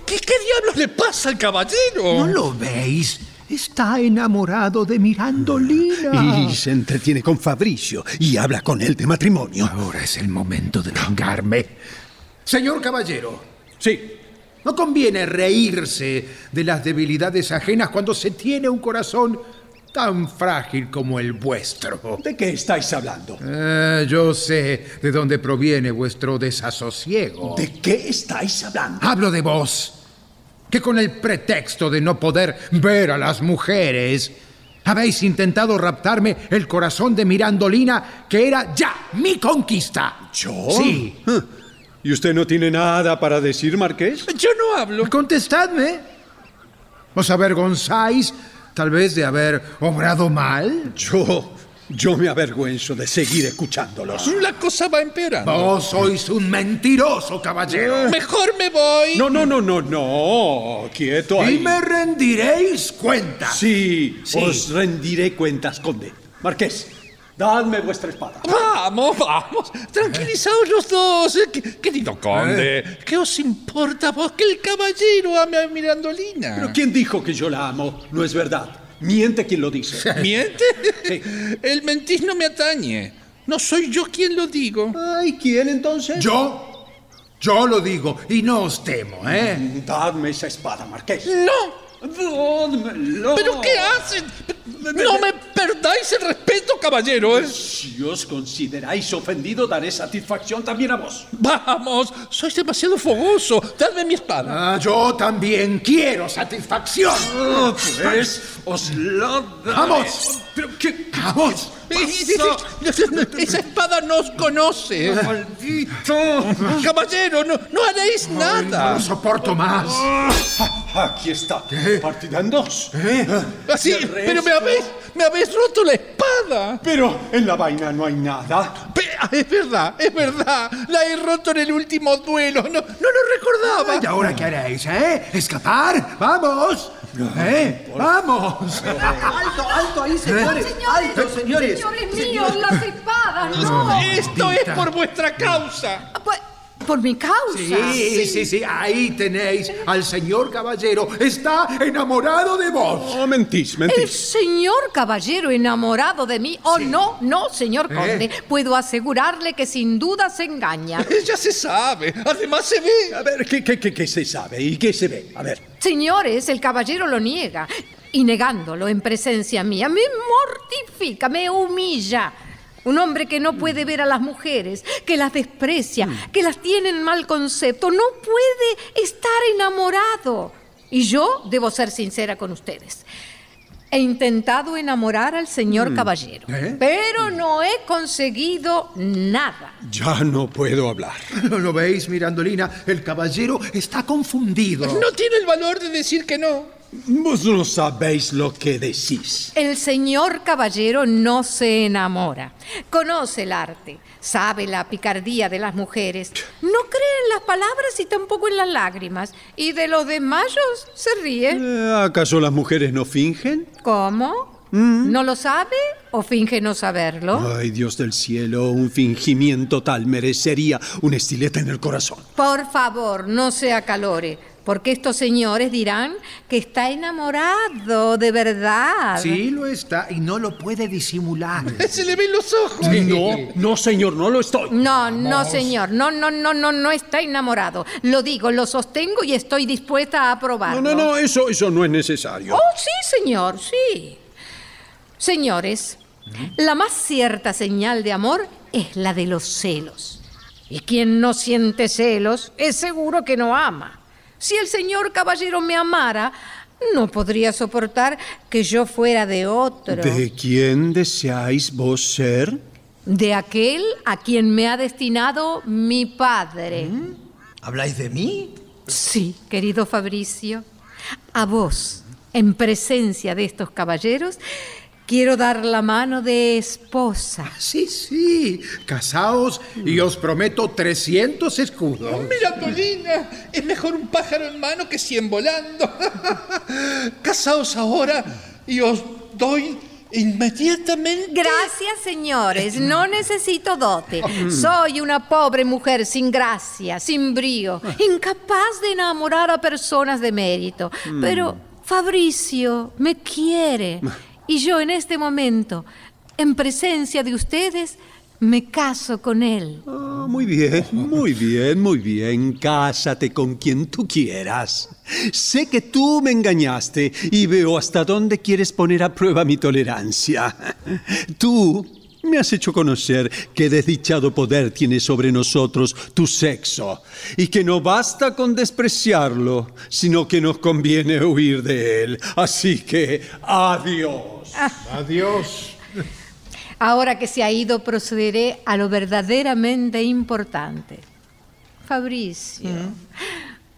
¿Qué, qué diablos le pasa al caballero? ¿No lo veis? Está enamorado de Mirandolina. Y se entretiene con Fabricio y habla con él de matrimonio. Ahora es el momento de vengarme. Señor caballero, Sí, no conviene reírse de las debilidades ajenas cuando se tiene un corazón tan frágil como el vuestro. ¿De qué estáis hablando? Eh, yo sé de dónde proviene vuestro desasosiego. ¿De qué estáis hablando? Hablo de vos, que con el pretexto de no poder ver a las mujeres, habéis intentado raptarme el corazón de Mirandolina, que era ya mi conquista. ¿Yo? Sí. ¿Y usted no tiene nada para decir, Marqués? Yo no hablo. Contestadme. ¿Os avergonzáis tal vez de haber obrado mal? Yo. Yo me avergüenzo de seguir escuchándolos. La cosa va empeorando. Vos sois un mentiroso, caballero. Mejor me voy. No, no, no, no, no. Quieto ahí. Y me rendiréis cuenta. Sí, Sí. os rendiré cuentas, conde. Marqués, dadme vuestra espada. Vamos, vamos. Tranquilizaos los dos. eh, que- Querido conde, ¿qué os importa vos que el caballero ame a Mirandolina? Pero ¿quién dijo que yo la amo? No es verdad. Miente quien lo dice. <laughs> ¿Miente? El mentir no me atañe. No soy yo quien lo digo. Ay, ¿quién entonces? Yo, yo lo digo y no os temo, ¿eh? Dadme esa espada, Marqués. ¡No! ¿Pero qué hacen? No me perdáis el respeto, caballero. ¿eh? Si os consideráis ofendido, daré satisfacción también a vos. Vamos, sois demasiado fogoso. Dadme mi espada. Ah, yo también quiero satisfacción. Ah, pues os lo daré. ¡Vamos! ¿Pero qué? ¡Vamos! Esa espada nos conoce. ¡Maldito! Caballero, no, no haréis No nada. lo soporto más. Ah, Aquí está. Partida en dos. Así, Y el pero me habéis, me habéis roto la espada. Pero en la vaina no hay nada. Ah, Es verdad, es verdad. La he roto en el último duelo. No, no lo recordaba. ¿Y ahora qué haréis, eh? ¿Escapar? ¡Vamos! ¿Eh? ¡Vamos! Alto, alto ahí, señores. alto, señores. Señores míos, las espadas, no. Esto es por vuestra causa. Pues, por mi causa. Sí, sí, sí, ahí tenéis al señor caballero. Está enamorado de vos. No, mentís, El mentís. señor caballero enamorado de mí. Oh, no, no, señor conde. Puedo asegurarle que sin duda se engaña. <laughs> Ya se sabe. Además se ve. A ver, ¿qué, qué, qué, qué se sabe y qué se ve? A ver. Señores, el caballero lo niega. Y negándolo en presencia mía, me mortifica, me humilla. Un hombre que no puede ver a las mujeres, que las desprecia, que las tiene en mal concepto, no puede estar enamorado. Y yo debo ser sincera con ustedes. He intentado enamorar al señor caballero, ¿Eh? pero no he conseguido nada. Ya no puedo hablar. <laughs> ¿No lo veis, Mirandolina? El caballero está confundido. No tiene el valor de decir que no. Vos no sabéis lo que decís. El señor caballero no se enamora. Conoce el arte, sabe la picardía de las mujeres, no cree en las palabras y tampoco en las lágrimas. Y de los desmayos se ríe. Eh, ¿Acaso las mujeres no fingen? ¿Cómo? ¿No lo sabe o finge no saberlo? Ay, Dios del cielo, un fingimiento tal merecería un estilete en el corazón. Por favor, no se acalore, porque estos señores dirán que está enamorado de verdad. Sí, lo está y no lo puede disimular. <laughs> Se le ven los ojos. No, no, señor, no lo estoy. No, no, señor. No, no, no, no, no está enamorado. Lo digo, lo sostengo y estoy dispuesta a No, aprobarlo. no, no, eso, eso no es necesario. Oh, sí, señor, sí. Señores, la más cierta señal de amor es la de los celos. Y quien no siente celos es seguro que no ama. Si el señor caballero me amara, no podría soportar que yo fuera de otro. ¿De quién deseáis vos ser? De aquel a quien me ha destinado mi padre. ¿Habláis de mí? Sí, querido Fabricio. A vos, en presencia de estos caballeros, quiero dar la mano de esposa. Sí, sí. Casaos y os prometo 300 escudos. Mirandolina, es mejor un pájaro en mano que cien volando. <laughs> Casaos ahora y os doy inmediatamente. Gracias, señores. No necesito dote. Soy una pobre mujer sin gracia, sin brío, incapaz de enamorar a personas de mérito. Pero Fabricio me quiere. Y yo en este momento, en presencia de ustedes, Me caso con él. Ah, muy bien, muy bien, muy bien. Cásate con quien tú quieras. Sé que tú me engañaste y veo hasta dónde quieres poner a prueba mi tolerancia. Tú me has hecho conocer qué desdichado poder tiene sobre nosotros tu sexo y que no basta con despreciarlo, sino que nos conviene huir de él. Así que, adiós. Adiós. Ahora que se ha ido, procederé a lo verdaderamente importante. Fabricio,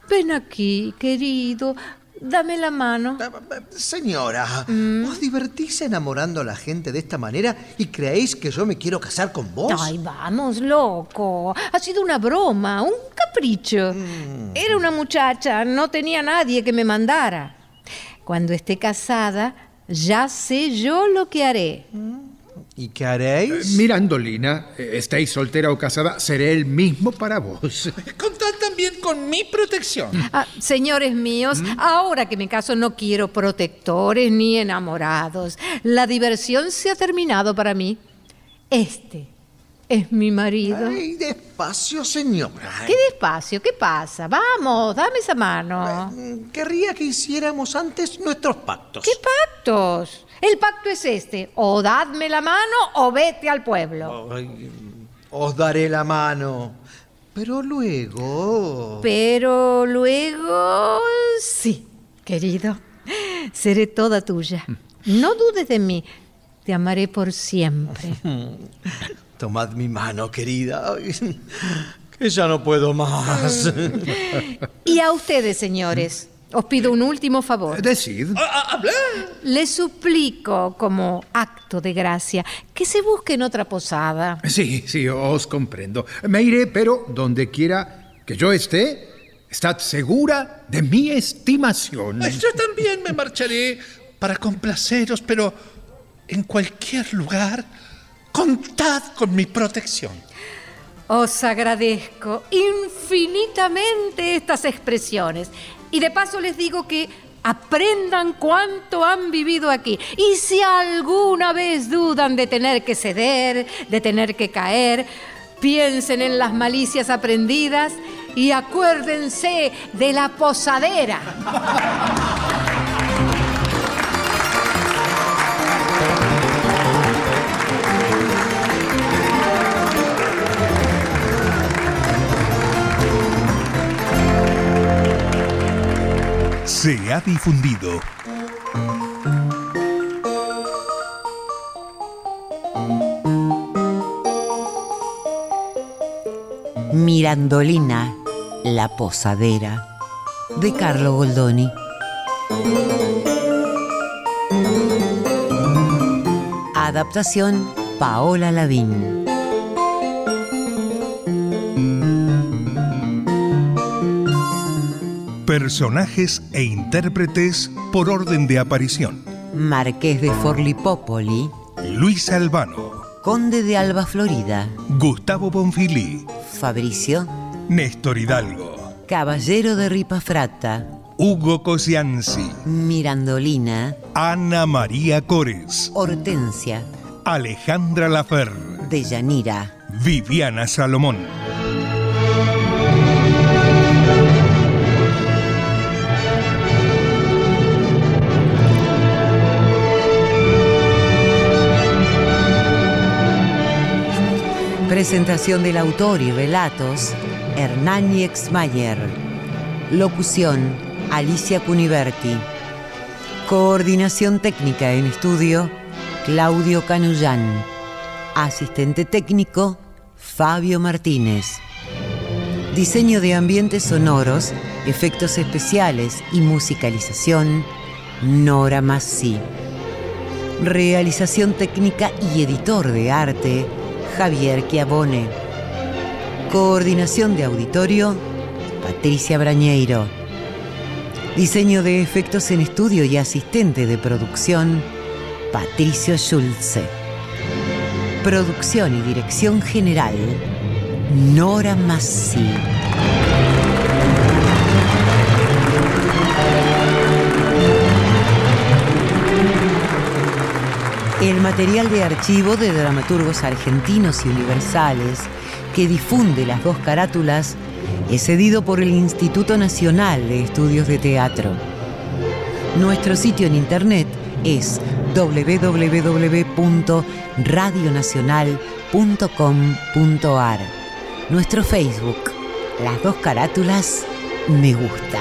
ven aquí, querido. Dame la mano. Señora, ¿os divertís enamorando a la gente de esta manera y creéis que yo me quiero casar con vos? Ay, vamos, loco. Ha sido una broma, un capricho. Era una muchacha, no tenía nadie que me mandara. Cuando esté casada, ya sé yo lo que haré. ¿Y qué haréis? Mirandolina, eh, estéis soltera o casada, seré el mismo para vos. <laughs> Contad también con mi protección. Ah, señores míos, ahora que me caso no quiero protectores ni enamorados. La diversión se ha terminado para mí. Este es mi marido. Ay, despacio, señora. ¿Qué despacio? ¿Qué pasa? Vamos, dame esa mano. Querría que hiciéramos antes nuestros pactos. ¿Qué pactos? El pacto es este, o dadme la mano o vete al pueblo. Ay, os daré la mano. Pero luego... Pero luego... Sí, querido, seré toda tuya. No dudes de mí, te amaré por siempre. <laughs> Tomad mi mano, querida. Que ya no puedo más. Y a ustedes, señores, os pido un último favor. Decid. Les suplico, como acto de gracia, que se busquen otra posada. Sí, sí, os comprendo. Me iré, pero donde quiera que yo esté, estad segura de mi estimación. Yo también me marcharé para complaceros, pero en cualquier lugar, contad con mi protección. Os agradezco infinitamente estas expresiones. Y de paso les digo que aprendan cuánto han vivido aquí. Y si alguna vez dudan de tener que ceder, de tener que caer, piensen en las malicias aprendidas y acuérdense de la posadera. <laughs> Se ha difundido Mirandolina, la posadera, de Carlo Goldoni. Adaptación Paola Lavín. Personajes e intérpretes por orden de aparición. Marqués de Forlipópoli, Luis Albano, Conde de Alba Florida, Gustavo Bonfilí, Fabricio, Néstor Hidalgo, Caballero de Ripafrata, Hugo Cosianzi, Mirandolina, Ana María Cores, Hortensia, Alejandra Lafer, Deyanira, Viviana Salomón. Presentación del autor y relatos, Hernán Exmayer. Locución, Alicia Cuniverti. Coordinación técnica en estudio, Claudio Canullán. Asistente técnico, Fabio Martínez. Diseño de ambientes sonoros, efectos especiales y musicalización, Nora Massi. Realización técnica y editor de arte, Javier Chiavone. Coordinación de auditorio, Patricia Brañeiro. Diseño de efectos en estudio y asistente de producción, Patricio Schulze. Producción y dirección general, Nora Massi. El material de archivo de dramaturgos argentinos y universales que difunde las dos carátulas es cedido por el Instituto Nacional de Estudios de Teatro. Nuestro sitio en internet es www.radionacional.com.ar. Nuestro Facebook, las dos carátulas, me gusta.